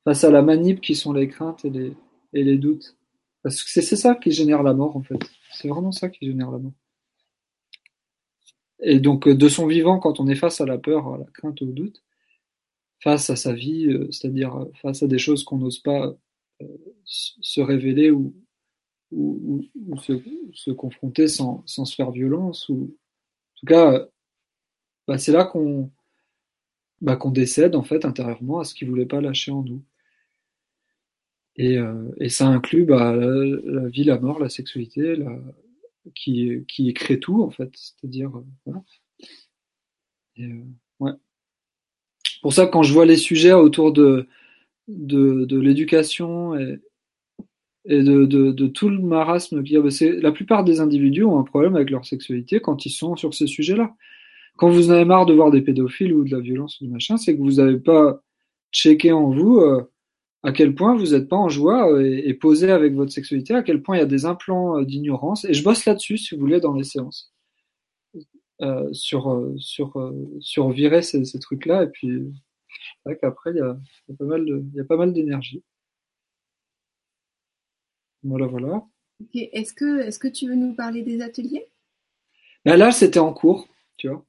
face à la manip qui sont les craintes et les et les doutes. Parce que c'est ça qui génère la mort, en fait. C'est vraiment ça qui génère la mort. Et donc, de son vivant, quand on est face à la peur, à la crainte, au doute, face à sa vie, euh, c'est-à-dire euh, face à des choses qu'on n'ose pas euh, se révéler ou, ou, ou se, se, confronter sans, sans, se faire violence. Ou... En tout cas, bah, c'est là qu'on bah, qu'on décède en fait intérieurement à ce qu'il voulait pas lâcher en nous. Et, euh, et ça inclut bah, la, vie, la mort, la sexualité, la, qui, qui crée tout en fait. C'est-à-dire, voilà. Et, euh, ouais pour ça, quand je vois les sujets autour de, de, de l'éducation et, et de, de, de, tout le marasme qu'il y a, c'est la plupart des individus ont un problème avec leur sexualité quand ils sont sur ces sujets-là. Quand vous en avez marre de voir des pédophiles ou de la violence ou du machin, c'est que vous n'avez pas checké en vous euh, à quel point vous n'êtes pas en joie euh, et, et, posé avec votre sexualité, à quel point il y a des implants euh, d'ignorance. Et je bosse là-dessus, si vous voulez, dans les séances. Euh, sur, euh, sur, sur virer ces, ces trucs-là. Et puis, c'est qu'après, il y a, y a y a pas mal d'énergie. Voilà, voilà. Okay. Est-ce que, est-ce que tu veux nous parler des ateliers? Ben Là, c'était en cours, tu vois.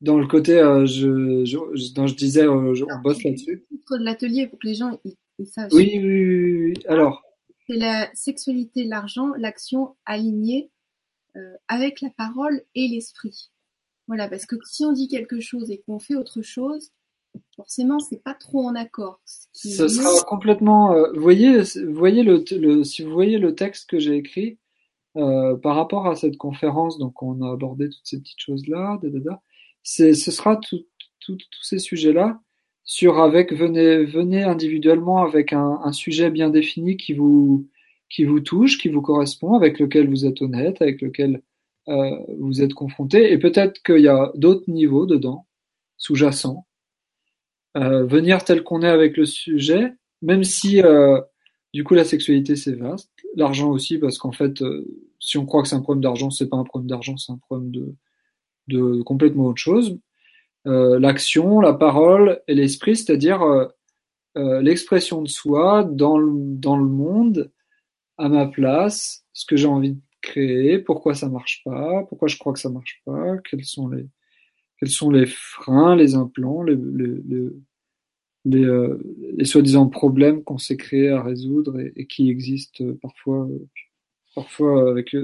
Dans le côté, euh, je, je, dont je disais, euh, je, on bosse là-dessus. Le titre de l'atelier pour que les gens ils, ils sachent? Oui, oui, oui, oui. Alors. C'est la sexualité, l'argent, l'action alignée euh, avec la parole et l'esprit. Voilà, parce que si on dit quelque chose et qu'on fait autre chose, forcément, c'est pas trop en accord. Ce, sera complètement. Euh, voyez, voyez le, le, si vous voyez le texte que j'ai écrit euh, par rapport à cette conférence, donc on a abordé toutes ces petites choses là, c'est, ce sera tous ces sujets là sur avec venez venez individuellement avec un, un sujet bien défini qui vous qui vous touche, qui vous correspond, avec lequel vous êtes honnête, avec lequel euh, vous êtes confronté, et peut-être qu'il y a d'autres niveaux dedans, sous-jacents. Euh, venir tel qu'on est avec le sujet, même si euh, du coup la sexualité c'est vaste, l'argent aussi parce qu'en fait euh, si on croit que c'est un problème d'argent, c'est pas un problème d'argent, c'est un problème de, de complètement autre chose. Euh, l'action, la parole et l'esprit, c'est-à-dire euh, l'expression de soi dans le, dans le monde, à ma place, ce que j'ai envie créer, pourquoi ça marche pas, pourquoi je crois que ça marche pas, quels sont les quels sont les freins, les implants, les les, les, les, euh, les soi-disant problèmes qu'on s'est créés à résoudre et, qui existent parfois parfois avec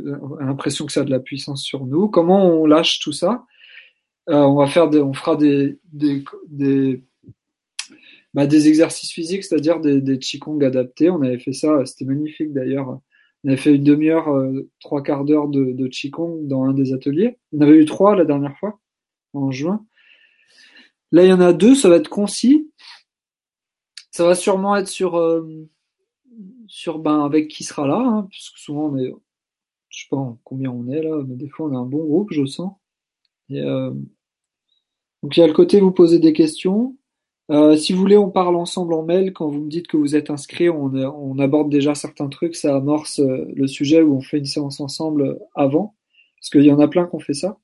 l'impression que ça a de la puissance sur nous. Comment on lâche tout ça? Euh, On va faire des, on fera des des des, bah, des exercices physiques, c'est-à-dire des, des qigong adaptés. On avait fait ça, c'était magnifique d'ailleurs on avait fait une demi-heure, euh, trois quarts d'heure de, de Qigong dans un des ateliers. On avait eu trois la dernière fois, en juin. Là, il y en a deux, ça va être concis. Ça va sûrement être sur, euh, sur ben, avec qui sera là, hein, puisque souvent on est, je sais pas combien on est là, mais des fois on a un bon groupe, je sens. Euh, donc il y a le côté vous poser des questions, euh, si vous voulez, on parle ensemble en mail. Quand vous me dites que vous êtes inscrit, on, aborde déjà certains trucs. Ça amorce euh, le sujet où on fait une séance ensemble avant. Parce qu'il y en a plein qui ont fait ça.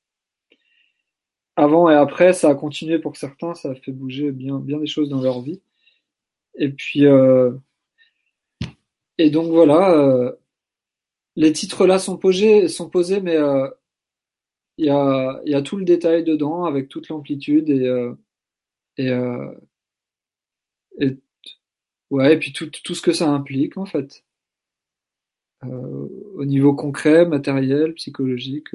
Avant et après, ça a continué pour certains. Ça a fait bouger bien, bien des choses dans leur vie. Et puis, euh, et donc voilà. Euh, les titres là sont posés, sont posés mais euh, il y, a, y a tout le détail dedans avec toute l'amplitude et, et, et ouais, et puis tout, tout ce que ça implique en fait, euh, au niveau concret, matériel, psychologique.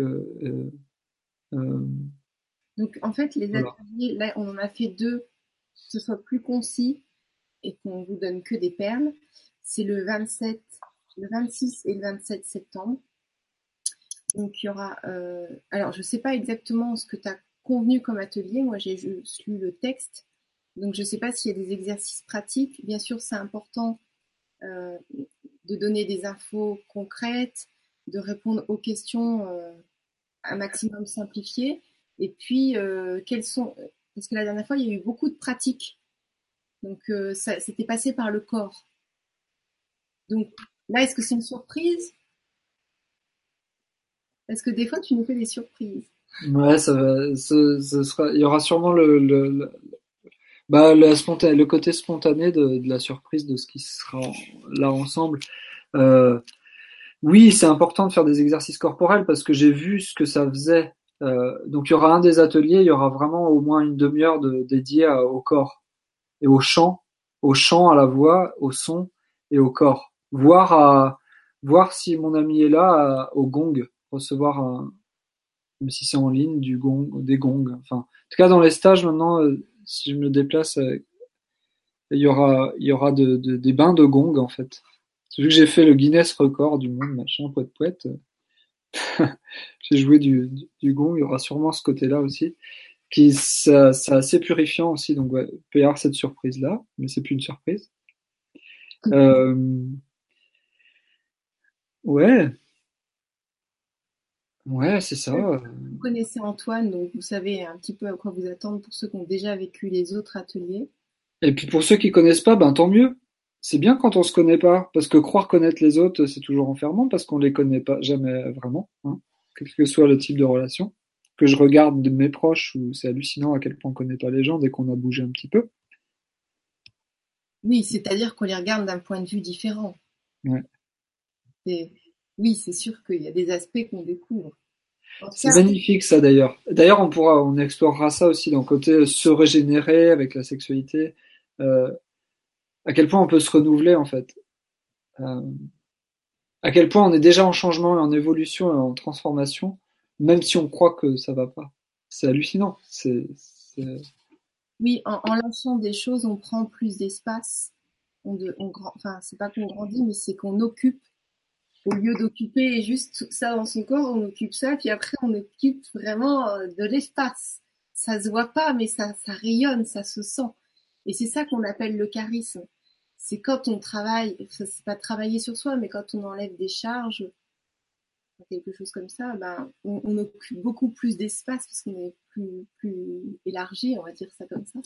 Donc en fait, les voilà. ateliers, là, on en a fait deux, que ce soit plus concis et qu'on vous donne que des perles. C'est le 27, le 26 et le 27 septembre. Donc il y aura. Euh, alors je sais pas exactement ce que tu as convenu comme atelier. Moi j'ai juste lu le texte donc, je ne sais pas s'il y a des exercices pratiques. Bien sûr, c'est important euh, de donner des infos concrètes, de répondre aux questions euh, un maximum simplifiées. Et puis, euh, quels sont... Parce que la dernière fois, il y a eu beaucoup de pratiques. Donc, euh, ça c'était passé par le corps. Donc, là, est-ce que c'est une surprise? Parce que des fois, tu nous fais des surprises. Ouais, ça va, il y aura sûrement le, le, bah, le, spontané, le côté spontané de, de, la surprise de ce qui sera là ensemble. Euh, oui, c'est important de faire des exercices corporels parce que j'ai vu ce que ça faisait. Euh, donc il y aura un des ateliers, il y aura vraiment au moins une demi-heure de, dédiée au corps et au chant, au chant, à la voix, au son et au corps. Voir à voir si mon ami est là au gong, recevoir un, même si c'est en ligne, du gong, des gongs. Enfin, en tout cas dans les stages maintenant, euh, si je me déplace, euh, il y aura il y aura de, de, des bains de gong en fait. Vu que j'ai fait le Guinness record du monde, machin, poète poète, j'ai joué du, du, gong, il y aura sûrement ce côté-là aussi, qui c'est assez purifiant aussi, donc ouais, il peut y avoir cette surprise-là, mais c'est plus une surprise. Euh, ouais. Ouais, c'est ça. Vous connaissez Antoine, donc vous savez un petit peu à quoi vous attendre pour ceux qui ont déjà vécu les autres ateliers. Et puis pour ceux qui connaissent pas, ben tant mieux c'est bien quand on se connaît pas, parce que croire connaître les autres, c'est toujours enfermant, parce qu'on les connaît pas jamais vraiment, hein, quel que soit le type de relation. Que je regarde de mes proches, où c'est hallucinant à quel point on connaît pas les gens dès qu'on a bougé un petit peu. Oui, c'est-à-dire qu'on les regarde d'un point de vue différent. Ouais. Oui, c'est sûr qu'il y a des aspects qu'on découvre. C'est magnifique ça d'ailleurs. D'ailleurs, on pourra, on explorera ça aussi dans le côté se régénérer avec la sexualité. Euh, à quel point on peut se renouveler en fait. Euh, à quel point on est déjà en changement et en évolution et en transformation, même si on croit que ça va pas. C'est hallucinant. Oui, en, en, lâchant des choses, on prend plus d'espace. On, on, enfin, c'est pas qu'on grandit, mais c'est qu'on occupe. Au lieu d'occuper juste ça dans son corps, on occupe ça, puis après on occupe vraiment euh, de l'espace. Ça se voit pas, mais ça, ça rayonne, ça se sent. Et c'est ça qu'on appelle le charisme. C'est quand on travaille, c'est pas travailler sur soi, mais quand on enlève des charges, quelque chose comme ça, ben, on, occupe beaucoup plus d'espace parce qu'on est plus, plus élargi, on va dire ça comme ça.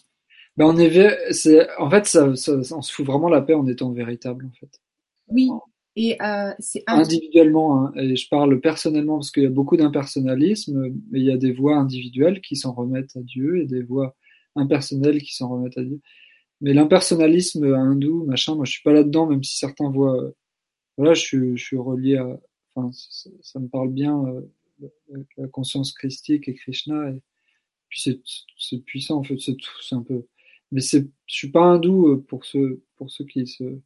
Ben on est, c'est, en fait, ça, ça, on se fout vraiment la paix en étant véritable, en fait. Oui. Et euh, c'est individuellement, hein, et je parle personnellement parce qu'il y a beaucoup d'impersonnalisme, mais il y a des voix individuelles qui s'en remettent à Dieu et des voix impersonnels qui s'en remettent à Dieu. Mais l'impersonnalisme hindou, machin, moi je suis pas là-dedans, même si certains voient, euh, voilà, je suis, je suis relié à, enfin, ça, me parle bien, euh, la conscience christique et Krishna, et puis c'est, c'est puissant en fait, c'est tout, c'est un peu, mais c'est, je suis pas hindou euh, pour ceux, pour ceux qui se,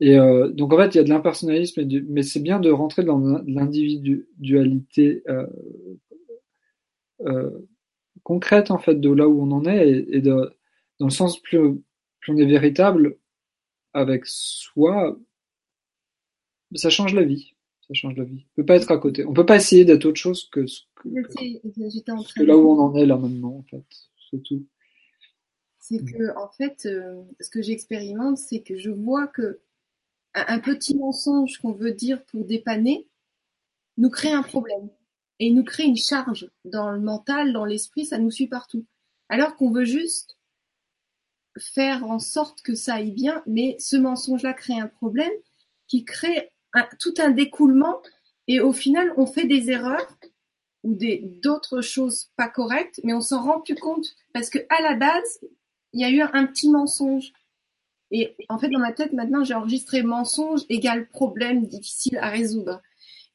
et euh, donc en fait il y a de l'impersonnalisme, mais c'est bien de rentrer dans l'individualité euh, euh, concrète en fait de là où on en est et, de, dans le sens plus, plus on est véritable avec soi, ça change la vie. Ça change la vie. On peut pas être à côté. On peut pas essayer d'être autre chose que, ce que, là où on en est là maintenant en fait. C'est tout. C'est que en fait, euh, ce que j'expérimente, c'est que je vois que un petit mensonge qu'on veut dire pour dépanner nous crée un problème et nous crée une charge dans le mental, dans l'esprit, ça nous suit partout. Alors qu'on veut juste faire en sorte que ça aille bien, mais ce mensonge-là crée un problème qui crée tout un découlement et au final on fait des erreurs ou d'autres choses pas correctes, mais on s'en rend plus compte parce que à la base il y a eu un petit mensonge. Et en fait dans ma tête maintenant j'ai enregistré mensonge égale problème difficile à résoudre.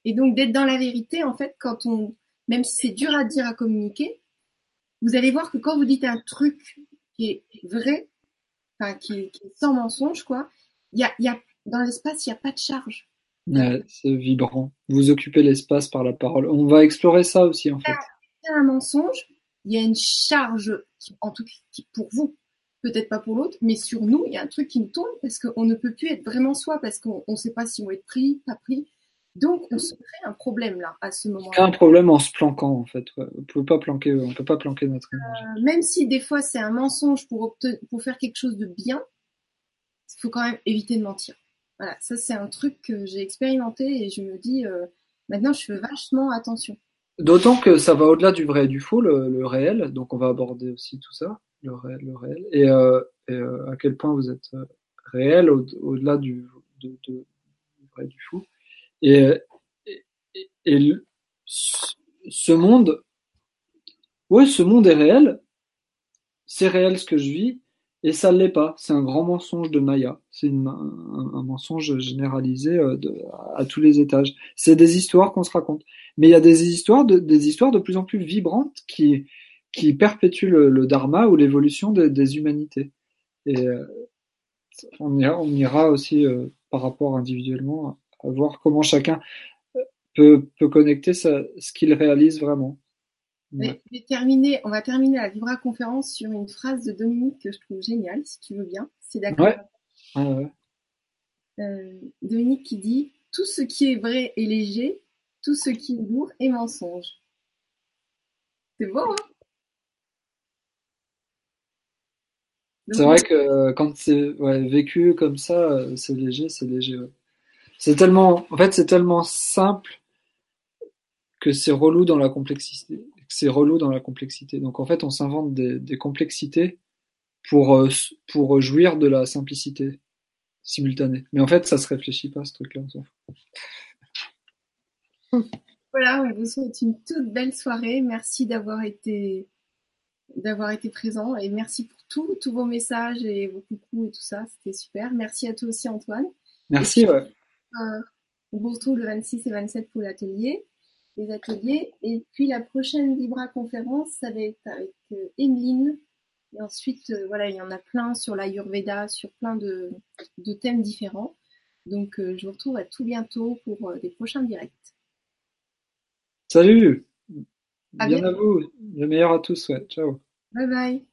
Et donc d'être dans la vérité, en fait, quand on, même si c'est dur à dire, à communiquer, vous allez voir que quand vous dites un truc qui est vrai, enfin qui est, sans mensonge, quoi, il y a, y a, dans l'espace, il n'y a pas de charge. c'est vibrant. Vous occupez l'espace par la parole. On va explorer ça aussi, en fait. Il y a un mensonge, il y a une charge, en tout cas pour vous, peut-être pas pour l'autre, mais sur nous, il y a un truc qui nous tourne parce qu'on ne peut plus être vraiment soi, parce qu'on ne sait pas si on être pris, pas pris. Donc, on se crée un problème là, à ce moment-là. Un problème en se planquant, en fait. Ouais. On peut pas planquer, on peut pas planquer notre image. Euh, même si des fois c'est un mensonge pour, pour faire quelque chose de bien, il faut quand même éviter de mentir. Voilà, ça c'est un truc que j'ai expérimenté et je me dis, euh, maintenant je fais vachement attention. D'autant que ça va au-delà du vrai et du faux, le, réel. Donc on va aborder aussi tout ça, le réel, le réel. Et, euh, et euh, à quel point vous êtes euh, réel au-delà du, de, de, du vrai et du faux. Et, et, ce monde, ouais, ce monde est réel. C'est réel ce que je vis. et ça ne l'est pas. C'est un grand mensonge de Maya. C'est un, un, mensonge généralisé euh, de, à, tous les étages. C'est des histoires qu'on se raconte. Mais il y a des histoires de, des histoires de plus en plus vibrantes qui, qui perpétuent le, le dharma ou l'évolution des, des humanités. Et euh, on, ira, on ira aussi euh, par rapport individuellement voir comment chacun peut, peut connecter ce qu'il réalise vraiment. Ouais. terminer, on va terminer la Vibra conférence sur une phrase de Dominique que je trouve géniale, si tu veux bien. C'est d'accord. Ouais. Ah ouais. Euh, Dominique qui dit Tout ce qui est vrai est léger, tout ce qui est lourd est mensonge. C'est beau, hein? C'est vrai que quand c'est vécu comme ça, c'est léger, c'est léger. C'est tellement, en fait, c'est tellement simple que c'est relou dans la complexité c'est relou dans la complexité. Donc en fait, on s'invente des, des, complexités pour, euh, pour jouir de la simplicité simultanée. Mais en fait, ça se réfléchit pas, ce truc-là. Voilà, on vous souhaite une toute belle soirée. Merci d'avoir été d'avoir été présent et merci pour tout, tous vos messages et vos coucous et tout ça, c'était super. Merci à toi aussi Antoine. Merci, puis, ouais. On vous retrouve le 26 et 27 pour l'atelier les ateliers. Et puis la prochaine Libra conférence, ça va être avec euh, Emeline. Et ensuite, euh, voilà, il y en a plein sur l'Ayurveda, sur plein de, de, thèmes différents. Donc, euh, je vous retrouve à tout bientôt pour des prochains directs. Salut à Bien à vous. Le meilleur à tous, ouais. Ciao. Bye bye.